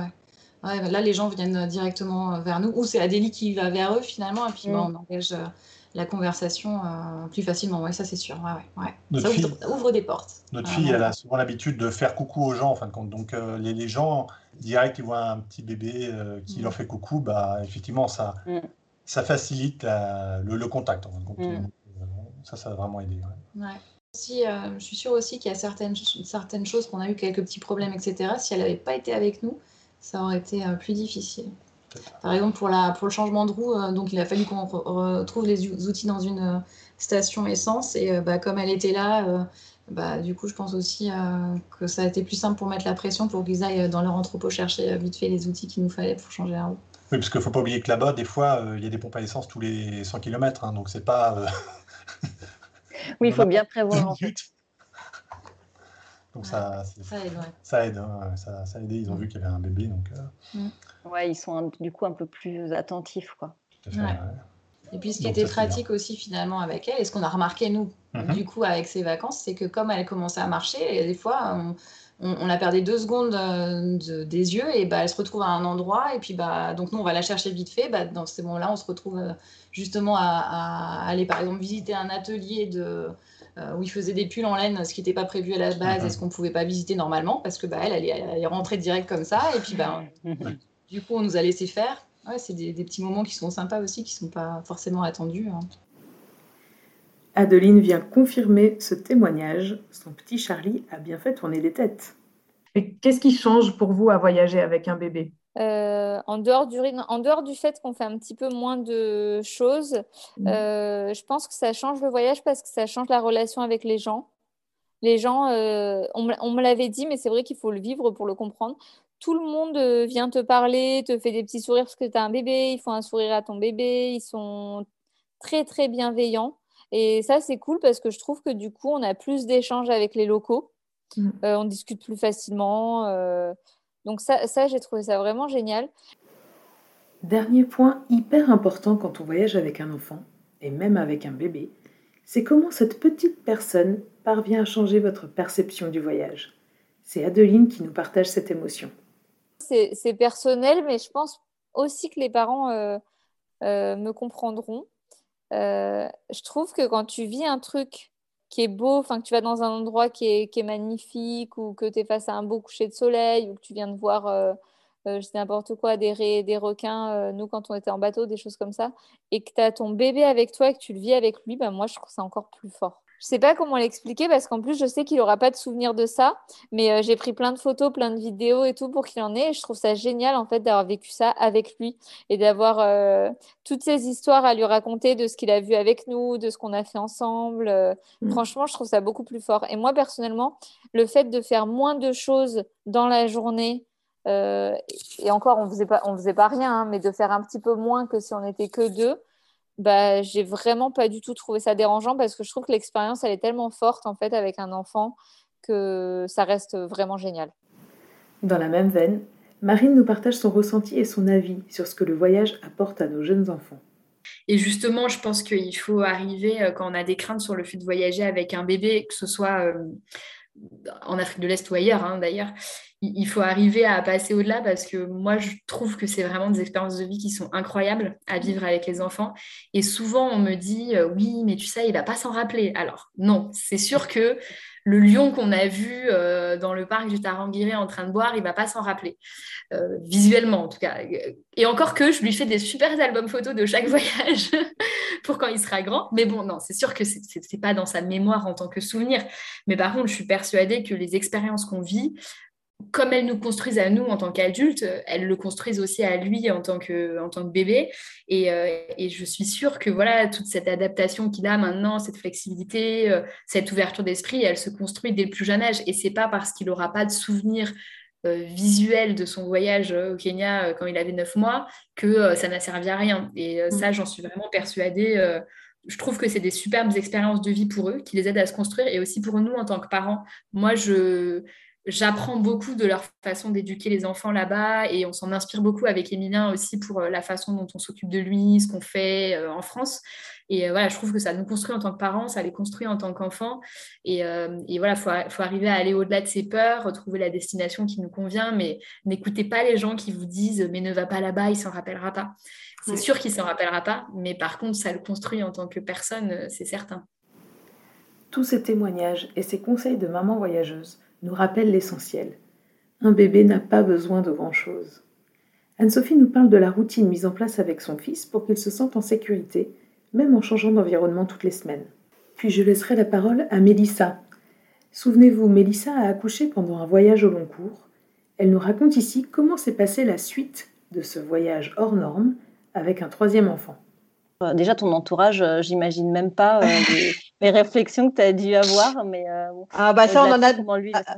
ouais, là, les gens viennent directement vers nous, ou c'est Adélie qui va vers eux finalement, et puis bah, on engage la conversation plus facilement. Oui, ça c'est sûr. Ça ouvre, des portes. Notre fille, elle a souvent l'habitude de faire coucou aux gens, en fin de compte. Donc les, les, gens, direct, ils voient un petit bébé qui mm. leur fait coucou, bah, effectivement, ça, mm. Ça facilite le, contact. En fin de compte. Mm. Ça, ça a vraiment aidé. Si, je suis sûre aussi qu'il y a certaines, certaines choses qu'on a eu quelques petits problèmes, etc. Si elle n'avait pas été avec nous, ça aurait été plus difficile. Par exemple, pour, la, pour le changement de roue, euh, donc il a fallu qu'on retrouve les outils dans une euh, station essence. Et euh, bah, comme elle était là, bah, du coup, je pense aussi que ça a été plus simple pour mettre la pression pour qu'ils aillent dans leur entrepôt chercher vite fait les outils qu'il nous fallait pour changer la roue. Oui, parce qu'il ne faut pas oublier que là-bas, des fois, il y a des pompes à essence tous les 100 km. Hein, donc, c'est pas. oui, il faut bien prévoir. *laughs* Donc ça, ça aide. Ça aide, hein, ça, ça a aidé. Ils ont mm. vu qu'il y avait un bébé. Donc, mm. Ouais, ils sont du coup un peu plus attentifs. Quoi. Et puis ce qui était pratique aussi finalement avec elle, et ce qu'on a remarqué nous, mm-hmm. du coup avec ses vacances, c'est que comme elle commençait à marcher, et des fois on, on, la perdait deux secondes euh, des yeux et bah, elle se retrouve à un endroit et puis bah, donc nous on va la chercher vite fait. Bah, dans ces moments-là, on se retrouve euh, justement à, à, aller par exemple visiter un atelier de, euh, où il faisait des pulls en laine, ce qui n'était pas prévu à la base et ce qu'on ne pouvait pas visiter normalement parce que bah, elle, elle est, rentrée direct comme ça et puis bah, *laughs* du coup on nous a laissé faire. Ouais, c'est des, petits moments qui sont sympas aussi, qui ne sont pas forcément attendus. Hein. Adeline vient confirmer ce témoignage. Son petit Charlie a bien fait tourner les têtes. Et qu'est-ce qui change pour vous à voyager avec un bébé? Euh, en, dehors du, en dehors du fait qu'on fait un petit peu moins de choses, mmh. euh, je pense que ça change le voyage parce que ça change la relation avec les gens. Les gens, euh, on, me l'avait dit, mais c'est vrai qu'il faut le vivre pour le comprendre. Tout le monde vient te parler, te fait des petits sourires parce que tu as un bébé, ils font un sourire à ton bébé, ils sont très très bienveillants. Et ça, c'est cool parce que je trouve que du coup, on a plus d'échanges avec les locaux. Mmh. on discute plus facilement. Donc ça, ça j'ai trouvé ça vraiment génial. Dernier point hyper important quand on voyage avec un enfant, et même avec un bébé, c'est comment cette petite personne parvient à changer votre perception du voyage. C'est Adeline qui nous partage cette émotion. C'est personnel, mais je pense aussi que les parents euh, euh, me comprendront. Euh, je trouve que quand tu vis un truc qui est beau, enfin que tu vas dans un endroit qui est, magnifique ou que tu es face à un beau coucher de soleil ou que tu viens de voir, euh, euh, je sais n'importe quoi, des, des requins, nous quand on était en bateau, des choses comme ça, et que tu as ton bébé avec toi et que tu le vis avec lui, ben moi je trouve ça encore plus fort. Je sais pas comment l'expliquer parce qu'en plus, je sais qu'il n'aura pas de souvenir de ça. Mais euh, j'ai pris plein de photos, plein de vidéos et tout pour qu'il en ait. Et je trouve ça génial en fait d'avoir vécu ça avec lui et d'avoir euh, toutes ces histoires à lui raconter de ce qu'il a vu avec nous, de ce qu'on a fait ensemble. Euh, mmh. Franchement, je trouve ça beaucoup plus fort. Et moi, personnellement, le fait de faire moins de choses dans la journée, et encore, on faisait pas, on faisait pas rien, hein, mais de faire un petit peu moins que si on n'était que deux bah, j'ai vraiment pas du tout trouvé ça dérangeant parce que je trouve que l'expérience, elle est tellement forte en fait avec un enfant que ça reste vraiment génial. Dans la même veine, Marine nous partage son ressenti et son avis sur ce que le voyage apporte à nos jeunes enfants. Et justement, je pense qu'il faut arriver, euh, quand on a des craintes sur le fait de voyager avec un bébé, que ce soit euh, en Afrique de l'Est ou ailleurs hein, d'ailleurs, il faut arriver à passer au-delà parce que moi, je trouve que c'est vraiment des expériences de vie qui sont incroyables à vivre avec les enfants. Et souvent, on me dit, euh, oui, mais tu sais, il va pas s'en rappeler. Alors, non, c'est sûr que le lion qu'on a vu euh, dans le parc du Tarangire en train de boire, il va pas s'en rappeler, euh, visuellement en tout cas. Et encore que je lui fais des super albums photos de chaque *laughs* voyage pour quand il sera grand. Mais bon, non, c'est sûr que c'est n'est pas dans sa mémoire en tant que souvenir. Mais par contre, je suis persuadée que les expériences qu'on vit, comme elles nous construisent à nous en tant qu'adultes, elles le construisent aussi à lui en tant que, en tant que bébé. Et, euh, et je suis sûre que voilà, toute cette adaptation qu'il a maintenant, cette flexibilité, euh, cette ouverture d'esprit, elle se construit dès le plus jeune âge. Et c'est pas parce qu'il n'aura pas de souvenirs euh, visuels de son voyage au Kenya quand il avait 9 mois que ça n'a servi à rien. Et ça, mm. j'en suis vraiment persuadée je trouve que c'est des superbes expériences de vie pour eux, qui les aident à se construire et aussi pour nous en tant que parents. Moi, je, j'apprends beaucoup de leur façon d'éduquer les enfants là-bas et on s'en inspire beaucoup avec Emilien aussi pour la façon dont on s'occupe de lui, ce qu'on fait en France. Et euh, voilà, je trouve que ça nous construit en tant que parents, ça les construit en tant qu'enfants. Et, euh, voilà, il faut, arriver à aller au-delà de ses peurs, retrouver la destination qui nous convient, mais n'écoutez pas les gens qui vous disent mais ne va pas là-bas, il s'en rappellera pas. C'est sûr qu'il s'en rappellera pas, mais par contre, ça le construit en tant que personne, euh, c'est certain. Tous ces témoignages et ces conseils de maman voyageuse nous rappellent l'essentiel. Un bébé n'a pas besoin de grand-chose. Anne-Sophie nous parle de la routine mise en place avec son fils pour qu'il se sente en sécurité même en changeant d'environnement toutes les semaines. Puis je laisserai la parole à Mélissa. Souvenez-vous, Mélissa a accouché pendant un voyage au long cours. Elle nous raconte ici comment s'est passée la suite de ce voyage hors norme avec un troisième enfant. Euh, déjà, ton entourage, euh, j'imagine même pas euh, *laughs* les, réflexions que tu as dû avoir. Mais, ah, bah ça, on en a. Ah,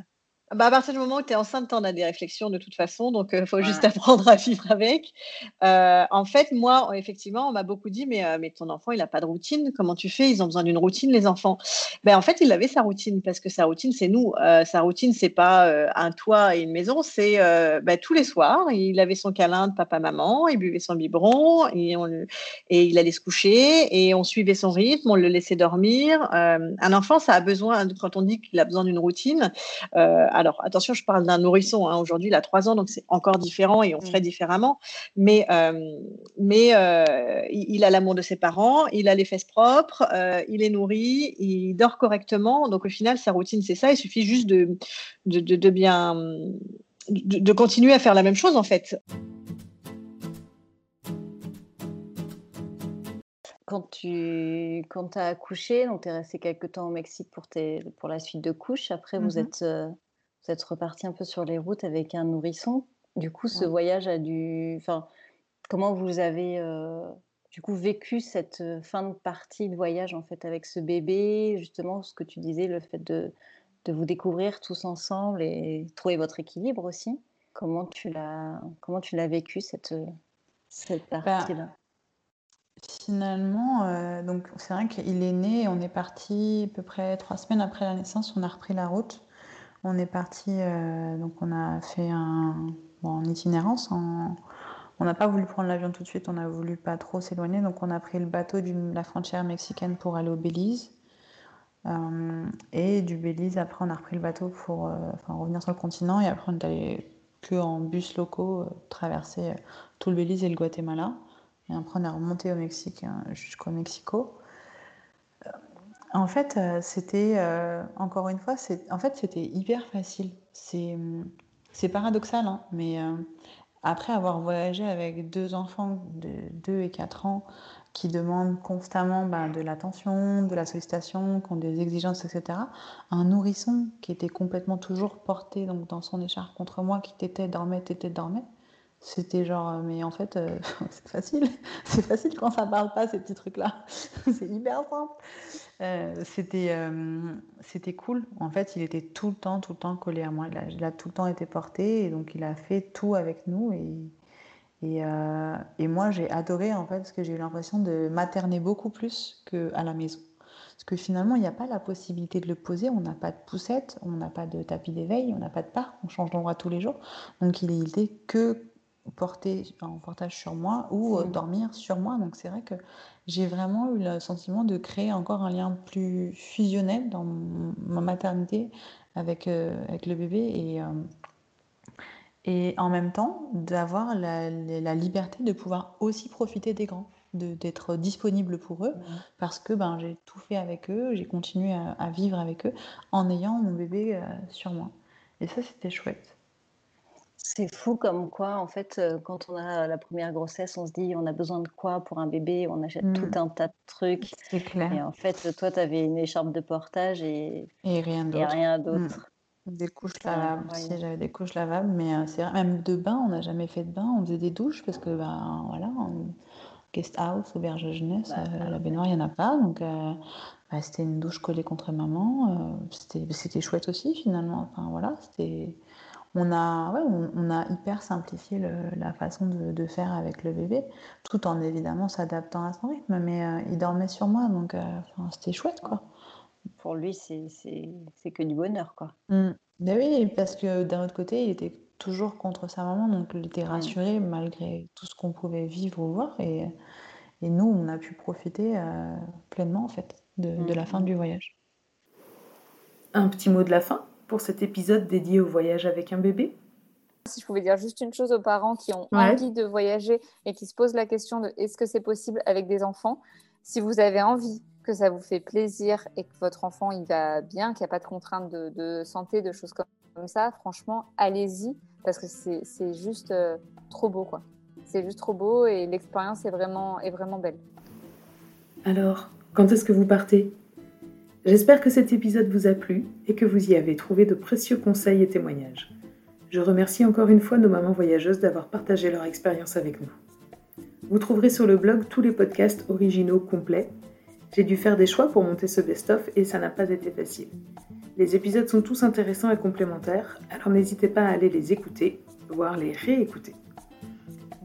bah, à partir du moment où tu es enceinte, on a des réflexions de toute façon, donc il faut juste apprendre à vivre avec. Euh, en fait, moi, effectivement, on m'a beaucoup dit, mais, mais ton enfant, il n'a pas de routine, comment tu fais? Ils ont besoin d'une routine, les enfants. Ben, en fait, il avait sa routine, parce que sa routine, c'est nous. sa routine, c'est pas un toit et une maison, c'est ben, tous les soirs, il avait son câlin de papa-maman, il buvait son biberon, et, on, et il allait se coucher, et on suivait son rythme, on le laissait dormir. un enfant, ça a besoin, quand on dit qu'il a besoin d'une routine, alors attention, je parle d'un nourrisson. Hein. Aujourd'hui, il a trois ans, donc c'est encore différent et on ferait mm. différemment. Mais, euh, mais euh, il a l'amour de ses parents, il a les fesses propres, euh, il est nourri, il dort correctement. Donc au final, sa routine, c'est ça. Il suffit juste de, de, bien, de, continuer à faire la même chose en fait. quand tu quand as accouché, donc tu es resté quelques temps au Mexique pour, tes, pour la suite de couches. Après, vous mm-hmm. êtes vous êtes reparti un peu sur les routes avec un nourrisson. Du coup, ce voyage a dû. Enfin, comment vous avez euh, du coup vécu cette euh, fin de partie de voyage en fait avec ce bébé, justement ce que tu disais, le fait de, de vous découvrir tous ensemble et trouver votre équilibre aussi. Comment tu l'as comment tu l'as vécu cette cette bah, partie-là? Finalement, euh, donc c'est vrai qu'il est né, on est parti à peu près trois semaines après la naissance, on a repris la route. On est parti, euh, donc on a fait un en itinérance. on n'a pas voulu prendre l'avion tout de suite, on a voulu pas trop s'éloigner, donc on a pris le bateau de la frontière mexicaine pour aller au Belize. Euh, et du Belize, après, on a repris le bateau pour euh, revenir sur le continent. Et après, on est allé que en bus locaux traverser tout le Belize et le Guatemala. Et après, on est remonté au Mexique jusqu'au Mexico. En fait, euh, c'était, euh, encore une fois, en fait, c'était hyper facile. C'est, paradoxal, hein, mais euh, après avoir voyagé avec deux enfants de 2 et 4 ans qui demandent constamment ben, de l'attention, de la sollicitation, qui ont des exigences, etc., un nourrisson qui était complètement toujours porté donc, dans son écharpe contre moi, qui t'était, dormait, t'était, dormait, c'était genre, mais en fait, *laughs* c'est facile. *laughs* C'est facile quand ça parle pas, ces petits trucs-là. *laughs* c'est hyper simple. Euh, c'était, euh, c'était cool. En fait, il était tout le temps, tout le temps collé à moi. Il a, tout le temps été porté et donc il a fait tout avec nous. Et, et, euh, et moi, j'ai adoré en fait parce que j'ai eu l'impression de materner beaucoup plus qu'à la maison. Parce que finalement, il n'y a pas la possibilité de le poser. On n'a pas de poussette, on n'a pas de tapis d'éveil, on n'a pas de parc, on change d'endroit tous les jours. Donc il était que porter en portage sur moi ou mmh. dormir sur moi. Donc c'est vrai que j'ai vraiment eu le sentiment de créer encore un lien plus fusionnel dans ma maternité avec, euh, avec le bébé et, euh, et en même temps d'avoir la, la, liberté de pouvoir aussi profiter des grands, d'être disponible pour eux parce que ben, j'ai tout fait avec eux, j'ai continué à, vivre avec eux en ayant mon bébé euh, sur moi. Et ça, c'était chouette. C'est fou comme quoi, en fait, quand on a la première grossesse, on se dit on a besoin de quoi pour un bébé, on achète tout mmh. un tas de trucs. C'est clair. Et en fait, toi, tu avais une écharpe de portage et, Et rien mmh. d'autre. Des couches lavables, si j'avais des couches lavables, mais euh, c'est même de bain, on n'a jamais fait de bain, on faisait des douches parce que, ben voilà, guest house, auberge de jeunesse, bah, euh, la baignoire, il n'y en a pas, donc bah, c'était une douche collée contre maman, c'était c'était chouette aussi finalement, enfin voilà, c'était on a, on, a hyper simplifié la façon de, faire avec le bébé, tout en évidemment s'adaptant à son rythme. Mais euh, il dormait sur moi, donc euh, c'était chouette, quoi. pour lui, c'est que du bonheur, quoi. Mmh. Ben oui, parce que d'un autre côté, il était toujours contre sa maman, donc il était mmh. rassuré malgré tout ce qu'on pouvait vivre ou voir. Et, et nous, on a pu profiter euh, pleinement, en fait, de, de la fin mmh. du voyage. Un petit mot de la fin? Pour cet épisode dédié au voyage avec un bébé si je pouvais dire juste une chose aux parents qui ont envie de voyager et qui se posent la question de est-ce que c'est possible avec des enfants, si vous avez envie que ça vous fait plaisir et que votre enfant il va bien, qu'il n'y a pas de contraintes de, santé, de choses comme, ça, franchement, allez-y parce que c'est juste euh, trop beau quoi. C'est juste trop beau et l'expérience est vraiment, est vraiment belle. Alors, quand est-ce que vous partez? J'espère que cet épisode vous a plu et que vous y avez trouvé de précieux conseils et témoignages. Je remercie encore une fois nos mamans voyageuses d'avoir partagé leur expérience avec nous. Vous trouverez sur le blog tous les podcasts originaux complets j'ai dû faire des choix pour monter ce best-of et ça n'a pas été facile. Les épisodes sont tous intéressants et complémentaires, alors n'hésitez pas à aller les écouter, voire les réécouter.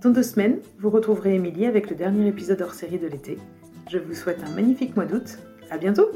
Dans deux semaines, vous retrouverez Émilie avec le dernier épisode hors série de l'été. Je vous souhaite un magnifique mois d'août. À bientôt!